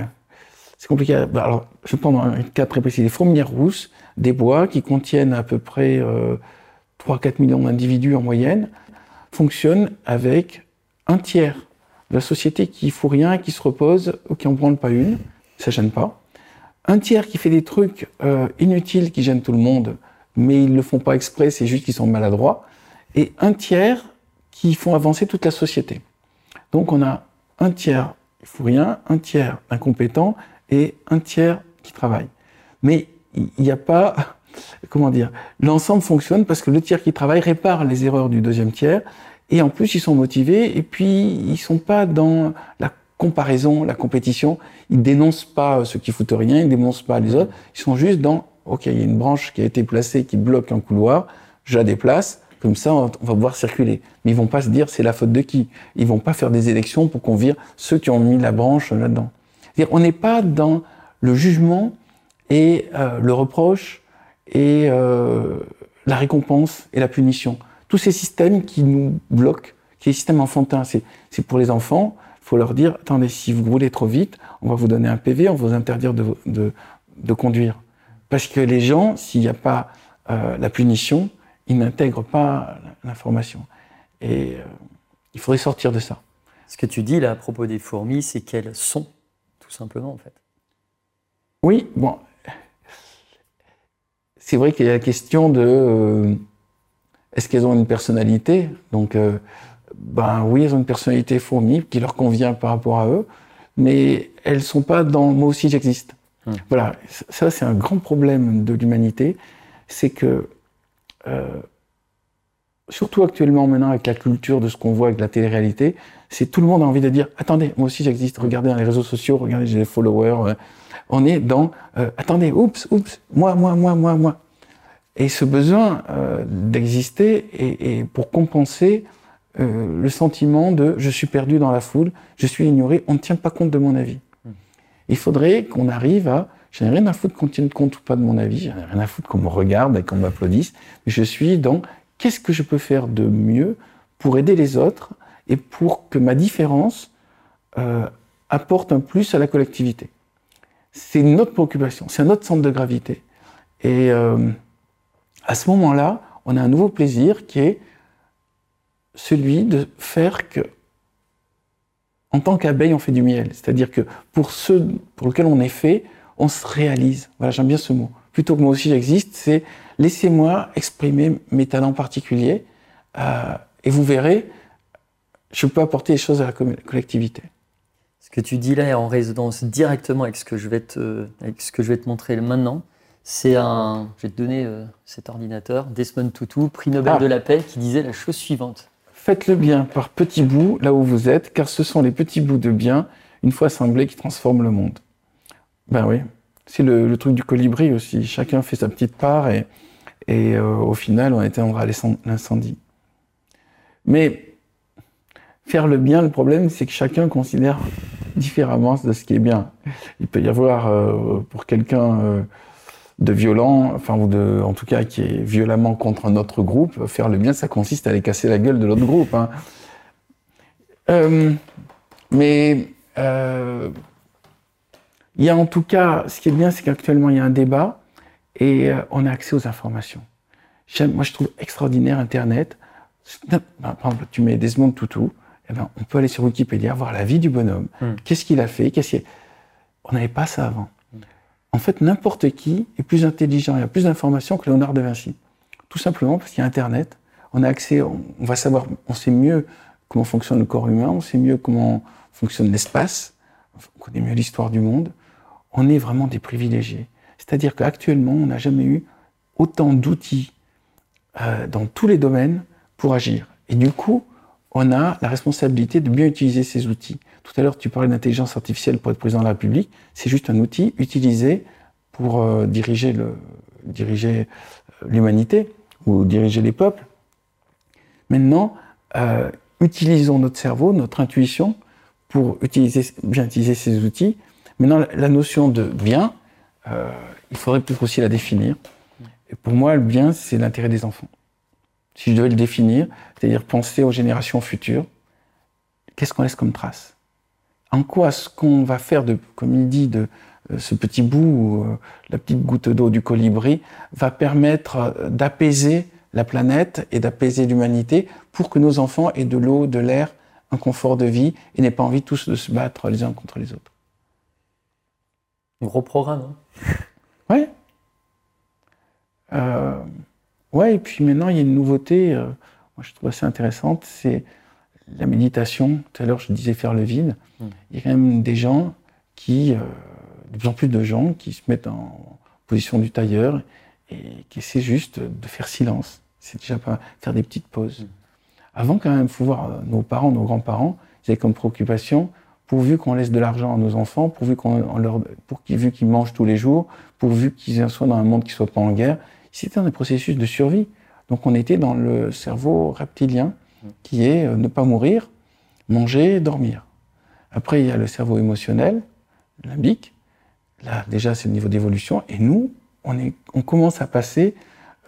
c'est compliqué. Bah, alors, je vais prendre un cas très précis. Les fourmilières rousses, des bois qui contiennent à peu près 3-4 euh, millions d'individus en moyenne, fonctionnent avec un tiers la société qui fout rien, qui se repose, ou qui en branle pas une. Ça gêne pas un tiers qui fait des trucs euh, inutiles qui gênent tout le monde, mais ils ne le font pas exprès, c'est juste qu'ils sont maladroits, et un tiers qui font avancer toute la société. Donc on a un tiers il faut rien, un tiers incompétent et un tiers qui travaille. Mais il n'y a pas, comment dire, l'ensemble fonctionne parce que le tiers qui travaille répare les erreurs du deuxième tiers, et en plus ils sont motivés, et puis ils sont pas dans la comparaison, la compétition. Ils dénoncent pas ceux qui foutent rien, ils dénoncent pas les autres. Ils sont juste dans, ok, il y a une branche qui a été placée qui bloque un couloir, je la déplace. Comme ça, on va pouvoir circuler. Mais ils vont pas se dire c'est la faute de qui? Ils vont pas faire des élections pour qu'on vire ceux qui ont mis la branche là-dedans. On n'est pas dans le jugement et euh, le reproche et euh, la récompense et la punition. Tous ces systèmes qui nous bloquent, qui sont des systèmes enfantins, c'est pour les enfants, faut leur dire, attendez, si vous roulez trop vite, on va vous donner un PV, on va vous interdire de, de, conduire. Parce que les gens, s'il n'y a pas euh, la punition, ils n'intègrent pas l'information. Et euh, il faudrait sortir de ça. Ce que tu dis là à propos des fourmis, c'est qu'elles sont, tout simplement, en fait. Oui, bon. C'est vrai qu'il y a la question de euh, est-ce qu'elles ont une personnalité Donc, ben oui, elles ont une personnalité fourmi qui leur convient par rapport à eux, mais elles sont pas dans moi aussi j'existe. Hmm. Voilà, ça c'est un grand problème de l'humanité, c'est que euh, surtout actuellement maintenant avec la culture de ce qu'on voit avec la télé-réalité, c'est tout le monde a envie de dire attendez, moi aussi j'existe. Regardez dans les réseaux sociaux, regardez j'ai des followers. Euh, on est dans euh, attendez, oups, oups, moi, moi, moi, moi, moi. Et ce besoin d'exister et, pour compenser euh, le sentiment de je suis perdu dans la foule, je suis ignoré, on ne tient pas compte de mon avis. Hmm. Il faudrait qu'on arrive à je n'ai rien à foutre qu'on tienne compte ou pas de mon avis, je n'ai rien à foutre qu'on me regarde et qu'on m'applaudisse, mais je suis dans qu'est-ce que je peux faire de mieux pour aider les autres et pour que ma différence euh, apporte un plus à la collectivité? C'est notre préoccupation, c'est un autre centre de gravité. Et euh, à ce moment-là, on a un nouveau plaisir qui est celui de faire que, en tant qu'abeille, on fait du miel. C'est-à-dire que pour ceux pour lesquels on est fait, on se réalise. Voilà, j'aime bien ce mot. Plutôt que moi aussi j'existe, c'est laissez-moi exprimer mes talents particuliers euh, et vous verrez, je peux apporter des choses à la collectivité. Ce que tu dis là est en résonance directement avec ce que je vais te, avec ce que je vais te montrer maintenant. C'est un, je vais te donner euh, cet ordinateur, Desmond Tutu, prix Nobel ah. de la paix, qui disait la chose suivante. Faites le bien par petits bouts là où vous êtes, car ce sont les petits bouts de bien, une fois assemblés, qui transforment le monde. Ben oui, c'est le, truc du colibri aussi. Chacun fait sa petite part et, et euh, au final, on éteindra l'incendie. Mais faire le bien, le problème, c'est que chacun considère différemment de ce qui est bien. Il peut y avoir euh, pour quelqu'un de violent, enfin, ou de, en tout cas, qui est violemment contre un autre groupe, faire le bien, ça consiste à aller casser la gueule de l'autre groupe. Hein. Euh, mais euh, il y a en tout cas, ce qui est bien, c'est qu'actuellement il y a un débat et euh, on a accès aux informations. Moi, je trouve extraordinaire Internet. Par exemple, tu mets Desmond Tutu, eh ben, on peut aller sur Wikipédia voir la vie du bonhomme. Hmm. Qu'est-ce qu'il a fait? Qu'est-ce On n'avait pas ça avant en fait, n'importe qui est plus intelligent et a plus d'informations que Léonard de Vinci. Tout simplement parce qu'il y a Internet, on a accès, on, va savoir, on sait mieux comment fonctionne le corps humain, on sait mieux comment fonctionne l'espace, on connaît mieux l'histoire du monde. On est vraiment des privilégiés. C'est-à-dire qu'actuellement, on n'a jamais eu autant d'outils euh, dans tous les domaines pour agir. Et du coup, on a la responsabilité de bien utiliser ces outils. Tout à l'heure, tu parlais d'intelligence artificielle pour être président de la République. C'est juste un outil utilisé pour euh, diriger le, diriger euh, l'humanité ou diriger les peuples. Maintenant, euh, utilisons notre cerveau, notre intuition pour utiliser, bien utiliser ces outils. Maintenant, la notion de bien, euh, il faudrait peut-être aussi la définir. Et pour moi, le bien, c'est l'intérêt des enfants. Si je devais le définir, c'est-à-dire penser aux générations futures, qu'est-ce qu'on laisse comme trace? En quoi ce qu'on va faire, de, comme il dit, de euh, ce petit bout, euh, la petite goutte d'eau du colibri, va permettre euh, d'apaiser la planète et d'apaiser l'humanité pour que nos enfants aient de l'eau, de l'air, un confort de vie et n'aient pas envie tous de se battre les uns contre les autres. Gros programme. Hein ouais. Euh, ouais, et puis maintenant, il y a une nouveauté, euh, moi je trouve assez intéressante, c'est la méditation. Tout à l'heure, je disais faire le vide. Hmm. Il y a quand même des gens qui, euh, de plus en plus de gens, qui se mettent en position du tailleur et qui essaient juste de faire silence. C'est déjà pas faire des petites pauses. Hmm. Avant, quand même, il faut voir nos parents, nos grands-parents, ils avaient comme préoccupation pourvu qu'on laisse de l'argent à nos enfants, pourvu qu'on leur, pour qu'ils, qu'ils mangent tous les jours, pourvu qu'ils soient dans un monde qui soit pas en guerre. C'était un processus de survie. Donc on était dans le cerveau reptilien, qui est euh, ne pas mourir, manger, dormir. Après, il y a le cerveau émotionnel, limbique. Là, déjà, c'est le niveau d'évolution. Et nous, on, commence à passer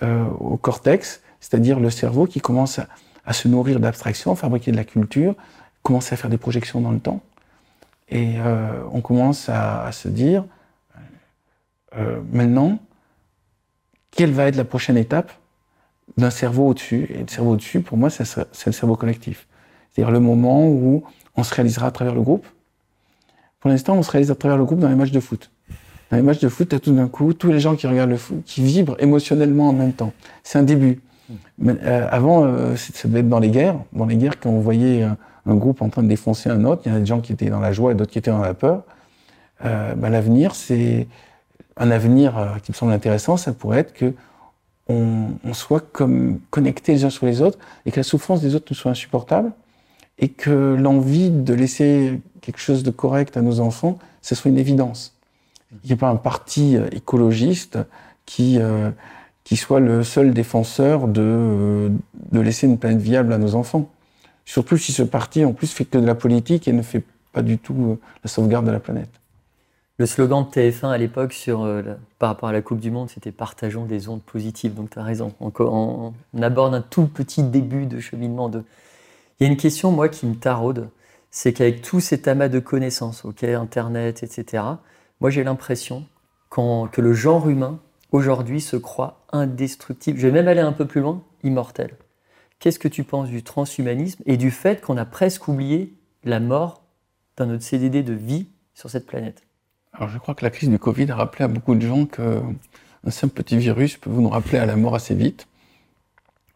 euh, au cortex, c'est-à-dire le cerveau qui commence à, se nourrir d'abstraction, fabriquer de la culture, commencer à faire des projections dans le temps. Et euh, on commence à, se dire, maintenant, quelle va être la prochaine étape d'un cerveau au-dessus Et le cerveau au-dessus, pour moi, c'est le cerveau collectif. C'est-à-dire le moment où on se réalisera à travers le groupe. Pour l'instant, on se réalise à travers le groupe dans les matchs de foot. Dans les matchs de foot, tu as tout d'un coup tous les gens qui regardent le foot, qui vibrent émotionnellement en même temps. C'est un début. Euh, avant, euh, ça devait être dans les guerres. Dans les guerres, quand on voyait un groupe en train de défoncer un autre, il y en a des gens qui étaient dans la joie et d'autres qui étaient dans la peur. Euh, ben, l'avenir, c'est un avenir qui me semble intéressant, ça pourrait être que on, soit comme connectés les uns sur les autres et que la souffrance des autres nous soit insupportable et que l'envie de laisser quelque chose de correct à nos enfants, ce soit une évidence. Il n'y a pas un parti euh, écologiste qui, qui soit le seul défenseur de, de laisser une planète viable à nos enfants. Surtout si ce parti, en plus, fait que de la politique et ne fait pas du tout euh, la sauvegarde de la planète. Le slogan de TF1 à l'époque sur, euh, par rapport à la Coupe du Monde, c'était Partageons des ondes positives. Donc tu as raison. On, aborde un tout petit début de cheminement. De... Il y a une question, moi, qui me taraude. C'est qu'avec tout cet amas de connaissances, Internet, etc., moi j'ai l'impression que le genre humain, aujourd'hui, se croit indestructible. Je vais même aller un peu plus loin, immortel. Qu'est-ce que tu penses du transhumanisme et du fait qu'on a presque oublié la mort d'un autre CDD de vie sur cette planète? Alors je crois que la crise du Covid a rappelé à beaucoup de gens qu'un simple petit virus peut nous rappeler à la mort assez vite.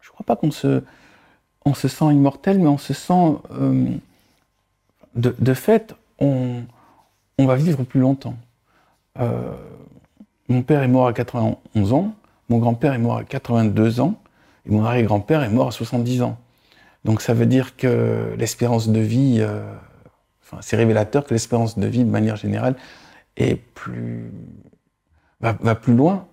Je ne crois pas qu'on se, sent immortel, mais on se sent... Euh, de, fait, on, on, va vivre plus longtemps. Euh, mon père est mort à 91 ans, mon grand-père est mort à 82 ans, et mon arrière-grand-père est mort à 70 ans. Donc ça veut dire que l'espérance de vie, euh, enfin, c'est révélateur que l'espérance de vie, de manière générale, est plus, va, plus loin.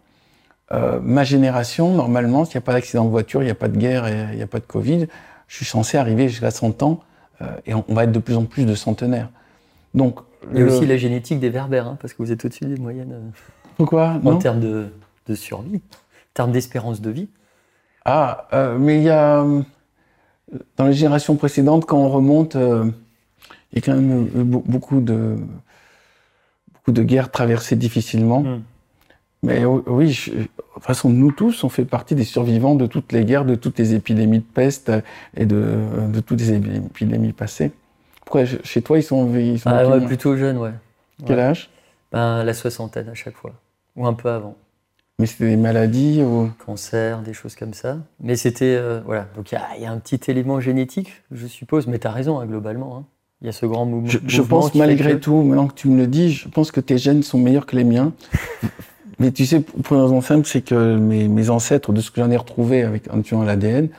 Euh, ma génération, normalement, s'il n'y a pas d'accident de voiture, il n'y a pas de guerre et il n'y a pas de Covid, je suis censé arriver jusqu'à 100 ans euh, et on, va être de plus en plus de centenaires. Donc, il y a aussi la génétique des berbères, hein, parce que vous êtes au-dessus des moyennes. Pourquoi? En termes de, de survie, en termes d'espérance de vie. Ah, euh, mais il y a. Dans les générations précédentes, quand on remonte, euh, il y a quand même beaucoup de, de guerres traversées difficilement. Hmm. Mais oui, de toute façon, nous tous, on fait partie des survivants de toutes les guerres, de toutes les épidémies de peste et de, de toutes les épidémies passées. Pourquoi chez toi, ils sont, ils sont ah, ouais, plutôt jeunes, ouais. Quel âge? Ben, La soixantaine à chaque fois, ou un peu avant. Mais c'était des maladies ou Cancer, des choses comme ça. Mais c'était. Euh, voilà. Donc il y, a un petit élément génétique, je suppose. Mais tu as raison, hein, globalement. Hein. Il y a ce grand mouvement. Je, pense malgré tout, maintenant que tu me le dis, je pense que tes gènes sont meilleurs que les miens. Mais tu sais, pour une raison simple, c'est que mes, ancêtres, de ce que j'en ai retrouvé avec, en tuant l'ADN,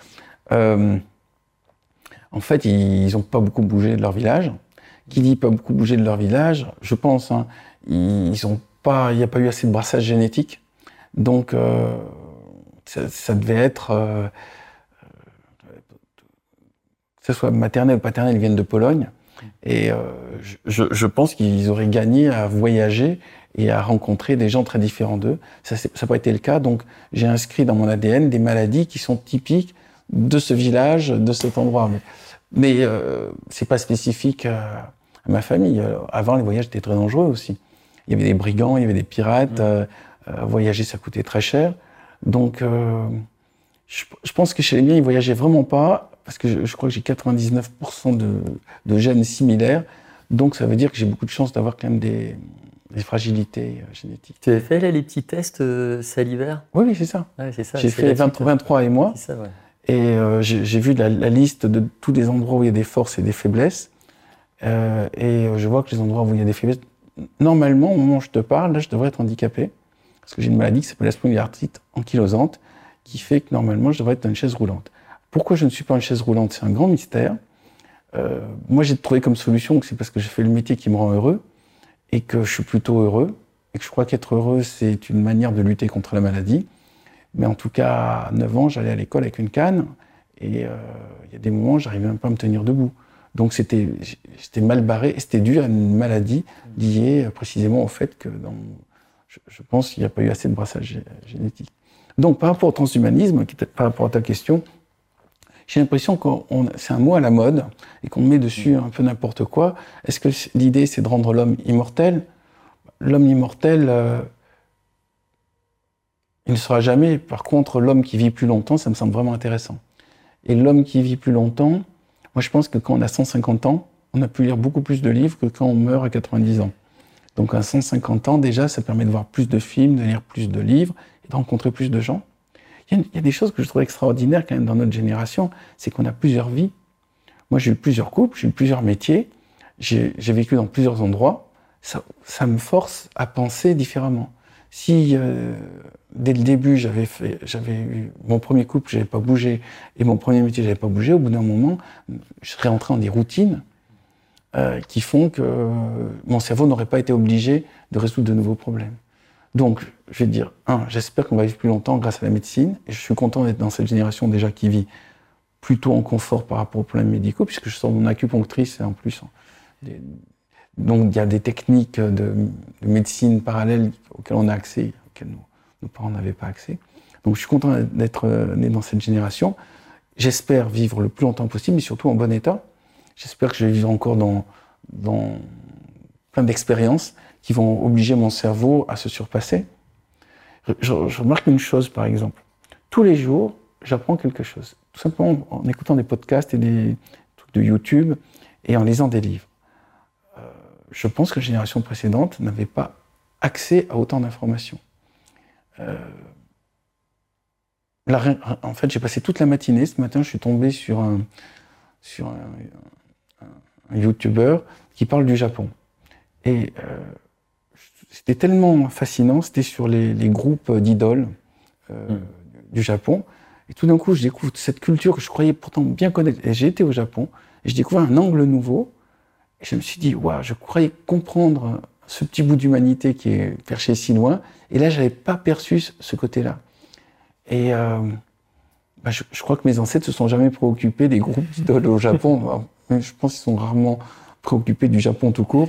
euh, en fait, ils n'ont pas beaucoup bougé de leur village. Qui dit pas beaucoup bougé de leur village, je pense, hein, ils ont pas, il n'y a pas eu assez de brassage génétique donc, euh, ça, devait être, euh, que ce soit maternelle ou paternelle, ils viennent de Pologne. Et je, je, pense qu'ils auraient gagné à voyager et à rencontrer des gens très différents d'eux. Ça n'a pas été le cas, donc j'ai inscrit dans mon ADN des maladies qui sont typiques de ce village, de cet endroit. Mais, mais euh, c'est pas spécifique à, ma famille. Avant, les voyages étaient très dangereux aussi. Il y avait des brigands, il y avait des pirates. Mmh. Euh, euh, voyager, ça coûtait très cher. Donc, euh, je, je, pense que chez les miens, ils voyageaient vraiment pas, parce que je, je crois que j'ai 99% de, de gènes similaires. Donc, ça veut dire que j'ai beaucoup de chance d'avoir quand même des, des fragilités euh, génétiques. Tu avais fait là, les petits tests euh, salivaires? Oui, oui, c'est ça. Ouais, ça j'ai fait 23, 23 et moi. Ça, ouais. Et euh, j'ai vu la, la, liste de tous les endroits où il y a des forces et des faiblesses. Euh, et je vois que les endroits où il y a des faiblesses, normalement, au moment où je te parle, là, je devrais être handicapé. Parce que j'ai une maladie qui s'appelle la spondylarthrite ankylosante, qui fait que normalement, je devrais être dans une chaise roulante. Pourquoi je ne suis pas en chaise roulante C'est un grand mystère. Euh, moi, j'ai trouvé comme solution que c'est parce que j'ai fait le métier qui me rend heureux et que je suis plutôt heureux et que je crois qu'être heureux, c'est une manière de lutter contre la maladie. Mais en tout cas, à 9 ans, j'allais à l'école avec une canne et euh, il y a des moments, j'arrivais même pas à me tenir debout. Donc c'était j'étais mal barré et c'était dû à une maladie liée euh, précisément au fait que je, je pense qu'il n'y a pas eu assez de brassage génétique. Donc par rapport au transhumanisme, par rapport à ta question, j'ai l'impression que c'est un mot à la mode et qu'on met dessus un peu n'importe quoi. Est-ce que l'idée c'est de rendre l'homme immortel? L'homme immortel, euh, il ne sera jamais. Par contre, l'homme qui vit plus longtemps, ça me semble vraiment intéressant. Et l'homme qui vit plus longtemps, moi je pense que quand on a 150 ans, on a pu lire beaucoup plus de livres que quand on meurt à 90 ans. Donc à 150 ans, déjà, ça permet de voir plus de films, de lire plus de livres et de rencontrer plus de gens. Il y, a, des choses que je trouve extraordinaires quand même dans notre génération, c'est qu'on a plusieurs vies. Moi, j'ai eu plusieurs couples, j'ai eu plusieurs métiers, j'ai vécu dans plusieurs endroits. Ça, ça, me force à penser différemment. Si euh, dès le début j'avais fait, j'avais eu mon premier couple, j'avais pas bougé, et mon premier métier, j'avais pas bougé, au bout d'un moment, je serais entré dans des routines euh, qui font que mon cerveau n'aurait pas été obligé de résoudre de nouveaux problèmes. Donc, je vais dire, un, j'espère qu'on va vivre plus longtemps grâce à la médecine, et je suis content d'être dans cette génération déjà qui vit plutôt en confort par rapport aux problèmes médicaux, puisque je sors mon acupunctrice et en plus, donc il y a des techniques de, de, médecine parallèles auxquelles on a accès, auxquelles nos parents n'avaient pas accès. Donc je suis content d'être euh, né dans cette génération. J'espère vivre le plus longtemps possible, mais surtout en bon état. J'espère que je vais vivre encore dans plein d'expériences qui vont obliger mon cerveau à se surpasser. Je, remarque une chose, par exemple. Tous les jours, j'apprends quelque chose. Tout simplement en écoutant des podcasts et des trucs de YouTube et en lisant des livres. Euh, je pense que la génération précédente n'avait pas accès à autant d'informations. Euh, en fait, j'ai passé toute la matinée. Ce matin, je suis tombé sur un, sur un YouTuber qui parle du Japon. Et euh, c'était tellement fascinant, c'était sur les, les groupes d'idoles euh, mm. du Japon. Et tout d'un coup, je découvre cette culture que je croyais pourtant bien connaître. Et j'ai été au Japon, et je découvre un angle nouveau. Et je me suis dit, waouh, je croyais comprendre ce petit bout d'humanité qui est perché si loin. Et là, j'avais pas perçu ce côté-là. Et euh, bah, je, je, crois que mes ancêtres se sont jamais préoccupés des groupes d'idoles au Japon. je pense qu'ils sont rarement préoccupés du Japon tout court.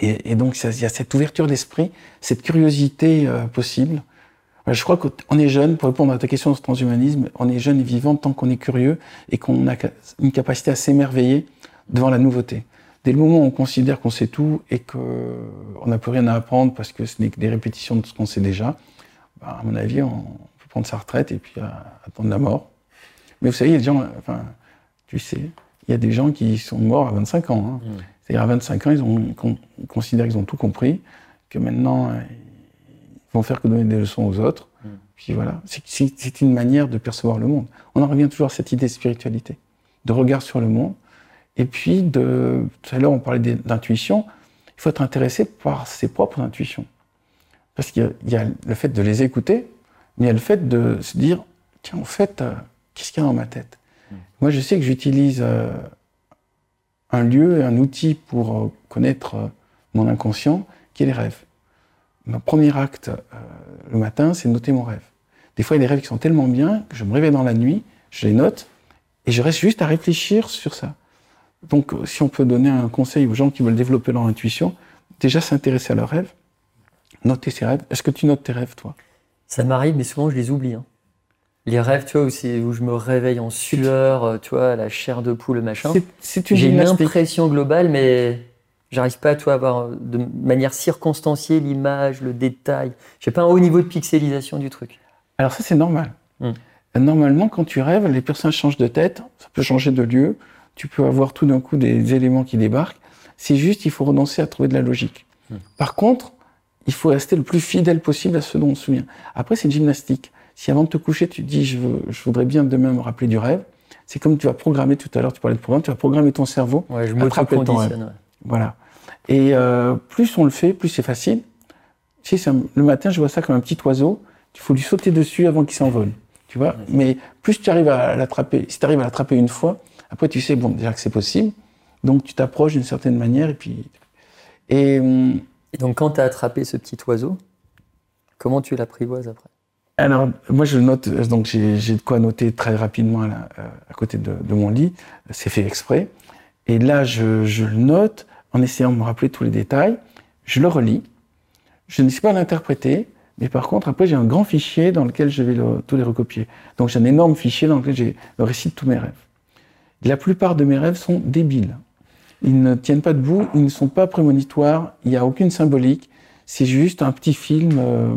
Et, donc, il y a cette ouverture d'esprit, cette curiosité euh, possible. Je crois qu'on est jeune, pour répondre à ta question sur le transhumanisme, on est jeune et vivant tant qu'on est curieux et qu'on a une capacité à s'émerveiller devant la nouveauté. Dès le moment où on considère qu'on sait tout et qu'on n'a plus rien à apprendre parce que ce n'est que des répétitions de ce qu'on sait déjà, bah, à mon avis, on peut prendre sa retraite et puis euh, attendre la mort. Mais vous savez, il y a des gens, enfin, tu sais, il y a des gens qui sont morts à 25 ans. Hein. Mmh. C'est-à-dire à 25 ans, ils, ont, considèrent qu'ils ont tout compris, que maintenant, euh, ils vont faire que donner des leçons aux autres. Mmh. Puis voilà, c'est une manière de percevoir le monde. On en revient toujours à cette idée de spiritualité, de regard sur le monde. Et puis, de, tout à l'heure, on parlait d'intuition. Il faut être intéressé par ses propres intuitions. Parce qu'il y, y, a le fait de les écouter, mais il y a le fait de se dire, tiens, en fait, euh, qu'est-ce qu'il y a dans ma tête? Mmh. Moi, je sais que j'utilise euh, un lieu et un outil pour euh, connaître euh, mon inconscient, qui est les rêves. Mon premier acte euh, le matin, c'est de noter mon rêve. Des fois, il y a des rêves qui sont tellement bien que je me réveille dans la nuit, je les note, et je reste juste à réfléchir sur ça. Donc, si on peut donner un conseil aux gens qui veulent développer leur intuition, déjà s'intéresser à leurs rêves, noter ses rêves. Est-ce que tu notes tes rêves, toi? Ça m'arrive, mais souvent je les oublie. hein. Les rêves, tu vois, où, je me réveille en sueur, euh, tu vois, la chair de poule, machin. C'est- J'ai une impression globale, mais j'arrive pas, tu vois, à avoir euh, de manière circonstanciée l'image, le détail. J'ai pas un haut niveau de pixelisation du truc. Alors ça, c'est normal. Hmm. Normalement, quand tu rêves, les personnages changent de tête, ça peut changer de lieu, tu peux avoir tout d'un coup des éléments qui débarquent. C'est juste, il faut renoncer à trouver de la logique. Hmm. Par contre, il faut rester le plus fidèle possible à ce dont on se souvient. Après, c'est une gymnastique. Si avant de te coucher, tu te dis, je, veux- je voudrais bien demain me rappeler du rêve, c'est comme tu vas programmer tout à l'heure, tu parlais de programme, tu vas programmer ton cerveau Ouais, je Attraper ton ouais. voilà. Et euh, plus on le fait, plus c'est facile. Tu sais, le matin, je vois ça comme un petit oiseau. Il faut lui sauter dessus avant qu'il s'envole. Tu vois? Mais plus tu arrives à l'attraper, si tu arrives à l'attraper une fois, après tu sais, bon, déjà que c'est possible. Donc tu t'approches d'une certaine manière et puis. Et hum, Et donc, quand tu as attrapé ce petit oiseau, comment tu l'apprivoises après? Alors, moi je note, donc j'ai de quoi noter très rapidement euh, à côté de, mon lit. C'est fait exprès. Et là, je, je le note en essayant de me rappeler tous les détails. Je le relis. Je ne sais pas l'interpréter, mais par contre, après, j'ai un grand fichier dans lequel je vais tous les recopier. Donc, j'ai un énorme fichier dans lequel j'ai le récit de tous mes rêves. La plupart de mes rêves sont débiles. Ils ne tiennent pas debout, ils ne sont pas prémonitoires, il n'y a aucune symbolique. C'est juste un petit film euh,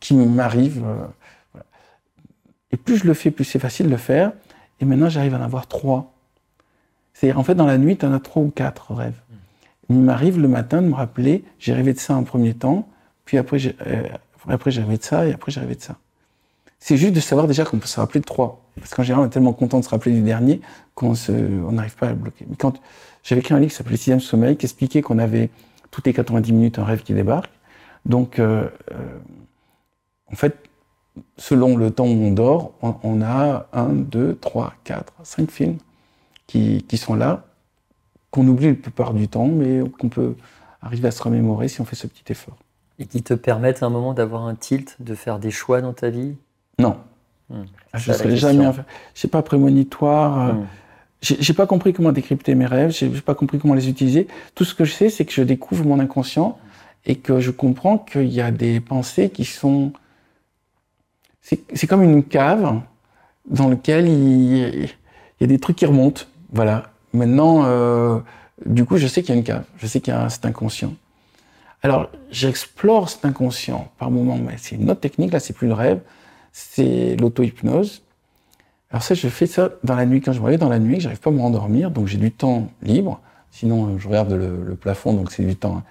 qui m'arrive. euh, voilà. Et plus je le fais, plus c'est facile de le faire. Et maintenant, j'arrive à en avoir trois. C'est-à-dire, en fait, dans la nuit, tu en as trois ou quatre rêves. Il m'arrive le matin de me rappeler, j'ai rêvé de ça en premier temps, puis après, j'ai euh, après j'ai rêvé de ça, et après, j'ai rêvé de ça. C'est juste de savoir déjà qu'on peut se rappeler de trois. Parce qu'en général, on est tellement content de se rappeler du dernier qu'on n'arrive pas à le bloquer. Mais quand j'avais écrit un livre qui s'appelait Sixième Sommeil, qui expliquait qu'on avait toutes les 90 minutes un rêve qui débarque. Donc, euh, euh, en fait, selon le temps où on dort, on, on a un, deux, trois, quatre, cinq films qui, qui sont là, qu'on oublie la plupart du temps, mais qu'on peut arriver à se remémorer si on fait ce petit effort. Et qui te permettent à un moment d'avoir un tilt, de faire des choix dans ta vie? Non. Hmm. Ah, Je la serais jamais. Je sais pas prémonitoire. Hmm. J'ai pas compris comment décrypter mes rêves. J'ai pas compris comment les utiliser. Tout ce que je sais, c'est que je découvre mon inconscient et que je comprends qu'il y a des pensées qui sont. C'est comme une cave dans laquelle il, y a des trucs qui remontent. Voilà. Maintenant, euh, du coup, je sais qu'il y a une cave. Je sais qu'il y a cet inconscient. Alors, j'explore cet inconscient par moments, mais c'est une autre technique. Là, c'est plus le rêve, c'est l'auto-hypnose. Alors ça, je fais ça dans la nuit quand je me réveille dans la nuit, que j'arrive pas à me rendormir, donc j'ai du temps libre. Sinon, je regarde le, le plafond, donc c'est du temps. hein.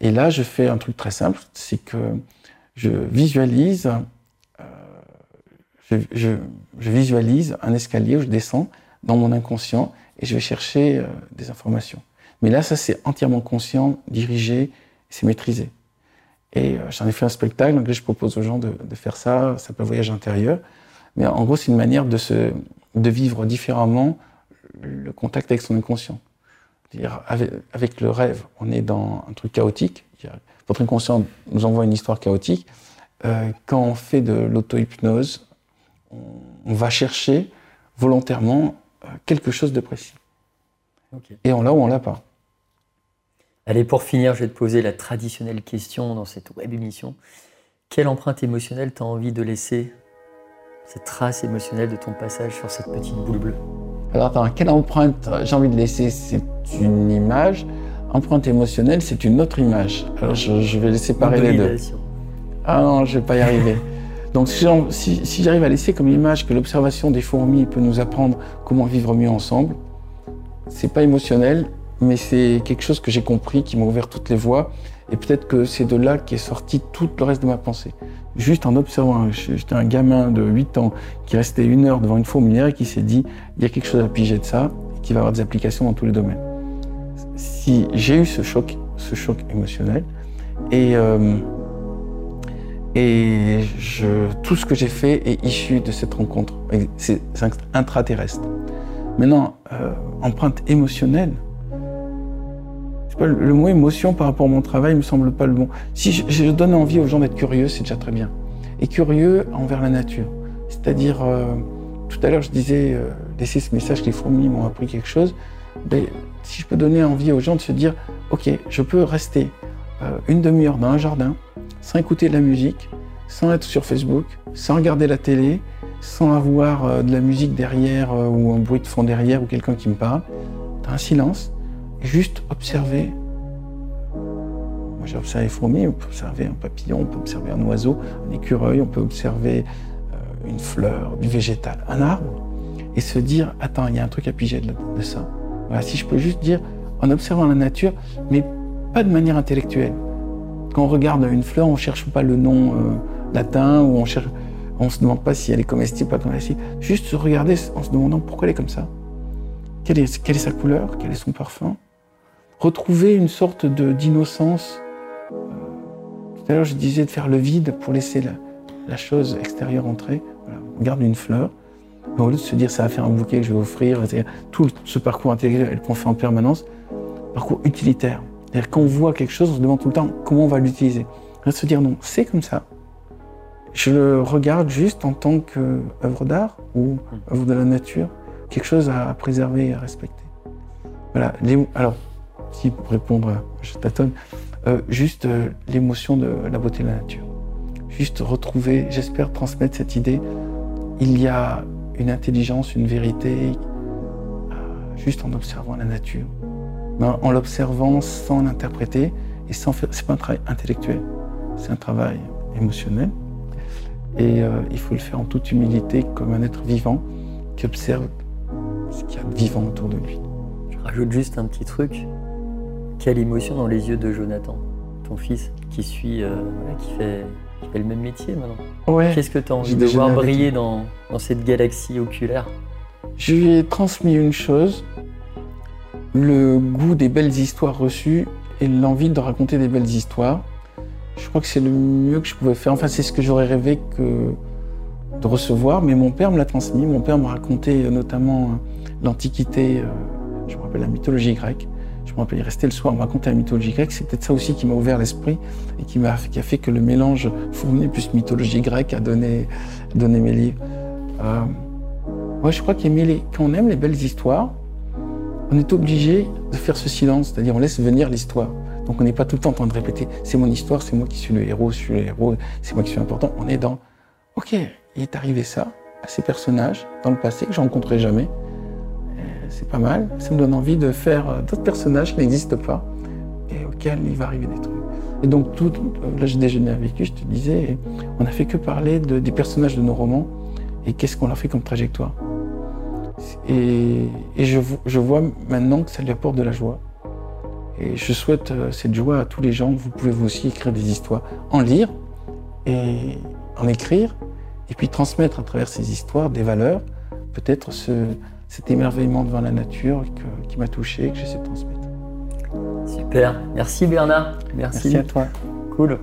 Et là, je fais un truc très simple, c'est que je visualise, je, visualise un escalier où je descends dans mon inconscient et je vais chercher euh, des informations. Mais là, ça c'est entièrement conscient, dirigé, c'est maîtrisé. Et euh, j'en ai fait un spectacle, donc je propose aux gens de, faire ça, ça s'appelle Voyage intérieur. Mais en gros, c'est une manière de, vivre différemment le contact avec son inconscient. C'est-à-dire, avec, le rêve, on est dans un truc chaotique. Votre inconscient nous envoie une histoire chaotique. Euh, quand on fait de l'auto-hypnose, on, on va chercher volontairement euh, quelque chose de précis. Et on l'a ou on l'a pas. Allez, pour finir, je vais te poser la traditionnelle question dans cette web émission. Quelle empreinte émotionnelle t'as envie de laisser cette trace émotionnelle de ton passage sur cette petite boule bleue? Alors, attends, quelle empreinte j'ai envie de laisser C'est une image? Empreinte émotionnelle, c'est une autre image. Alors, je, je vais les séparer les deux. Ah non, je vais pas y arriver. Donc si, j'arrive à laisser comme image que l'observation des fourmis peut nous apprendre comment vivre mieux ensemble, c'est pas émotionnel, mais c'est quelque chose que j'ai compris, qui m'a ouvert toutes les voies, et peut-être que c'est de là qu'est sorti tout le reste de ma pensée. Juste en observant, j'étais un gamin de 8 ans qui restait une heure devant une fourmilière et qui s'est dit, il y a quelque chose à piger de ça, et qui va avoir des applications dans tous les domaines. Si j'ai eu ce choc, ce choc émotionnel, et euh, et tout ce que j'ai fait est issu de cette rencontre. C'est intraterrestre. Maintenant, euh, empreinte émotionnelle. le, mot émotion par rapport à mon travail me semble pas le bon. Si je, donne envie aux gens d'être curieux, c'est déjà très bien. Et curieux envers la nature. C'est-à-dire, euh, tout à l'heure, je disais, euh, laisser ce message les fourmis m'ont appris quelque chose. Ben, si je peux donner envie aux gens de se dire, ok, je peux rester euh, une demi-heure dans un jardin sans écouter de la musique, sans être sur Facebook, sans regarder la télé, sans avoir euh, de la musique derrière euh, ou un bruit de fond derrière ou quelqu'un qui me parle, dans un silence, juste observer. Moi j'ai observé fourmis, on peut observer un papillon, on peut observer un oiseau, un écureuil, on peut observer une fleur, du végétal, un arbre, et se dire, attends, il y a un truc à piger de, de ça. Voilà, si je peux juste dire, en observant la nature, mais pas de manière intellectuelle. Quand on regarde une fleur, on ne cherche pas le nom euh, latin ou on cherche, on se demande pas si elle est comestible, pas comestible. Juste se regarder en se demandant pourquoi elle est comme ça. Quelle est, sa couleur Quel est son parfum Retrouver une sorte d'innocence. Euh, tout à l'heure, je disais de faire le vide pour laisser la, chose extérieure entrer. On regarde une fleur. au lieu de se dire ça va faire un bouquet que je vais offrir, tout ce parcours intellectuel qu'on fait en permanence, parcours utilitaire. C'est-à-dire qu'on voit quelque chose, on se demande tout le temps comment on va l'utiliser. On se dire non, c'est comme ça. Je le regarde juste en tant qu'œuvre d'art ou œuvre de la nature, quelque chose à préserver et à respecter. Voilà. Alors, si pour répondre, je tâtonne, euh, juste euh, l'émotion de la beauté de la nature. Juste retrouver, j'espère transmettre cette idée. Il y a une intelligence, une vérité, euh, juste en observant la nature en l'observant sans l'interpréter et sans faire. C'est pas un travail intellectuel, c'est un travail émotionnel. Et euh, il faut le faire en toute humilité, comme un être vivant qui observe ce qu'il y a de vivant autour de lui. Je rajoute juste un petit truc. Quelle émotion dans les yeux de Jonathan, ton fils, qui suit, euh, qui, fait, le même métier maintenant. Qu'est-ce que tu as envie de voir briller dans, dans cette galaxie oculaire? Je lui ai transmis une chose, le goût des belles histoires reçues et l'envie de raconter des belles histoires. Je crois que c'est le mieux que je pouvais faire. Enfin, c'est ce que j'aurais rêvé que de recevoir, mais mon père me l'a transmis. Mon père m'a raconté euh, notamment euh, l'Antiquité, euh, je me rappelle la mythologie grecque. Je me rappelle, il restait le soir, on me racontait la mythologie grecque. C'est peut-être ça aussi qui m'a ouvert l'esprit et qui, m'a, qui a fait que le mélange fourni plus mythologie grecque a donné, donné mes livres. Euh, je crois qu'aimer quand on aime les belles histoires, on est obligé de faire ce silence, c'est-à-dire on laisse venir l'histoire. Donc on n'est pas tout le temps en train de répéter c'est mon histoire, c'est moi qui suis le héros, je suis le héros, c'est moi qui suis important. On est dans ok, il est arrivé ça à ces personnages dans le passé que je rencontrerai jamais. C'est pas mal, ça me donne envie de faire euh, d'autres personnages qui n'existent pas et auxquels il va arriver des trucs. Et donc tout, euh, là j'ai déjeuné avec lui, je te disais, on n'a fait que parler des personnages de nos romans et qu'est-ce qu'on leur fait comme trajectoire. Et, je, vois maintenant que ça lui apporte de la joie. Et je souhaite euh, cette joie à tous les gens. Vous pouvez vous aussi écrire des histoires, en lire et en écrire, et puis transmettre à travers ces histoires des valeurs, peut-être cet émerveillement devant la nature qui m'a touché et que j'essaie de transmettre. Super. Merci Bernard. Merci à toi. Cool.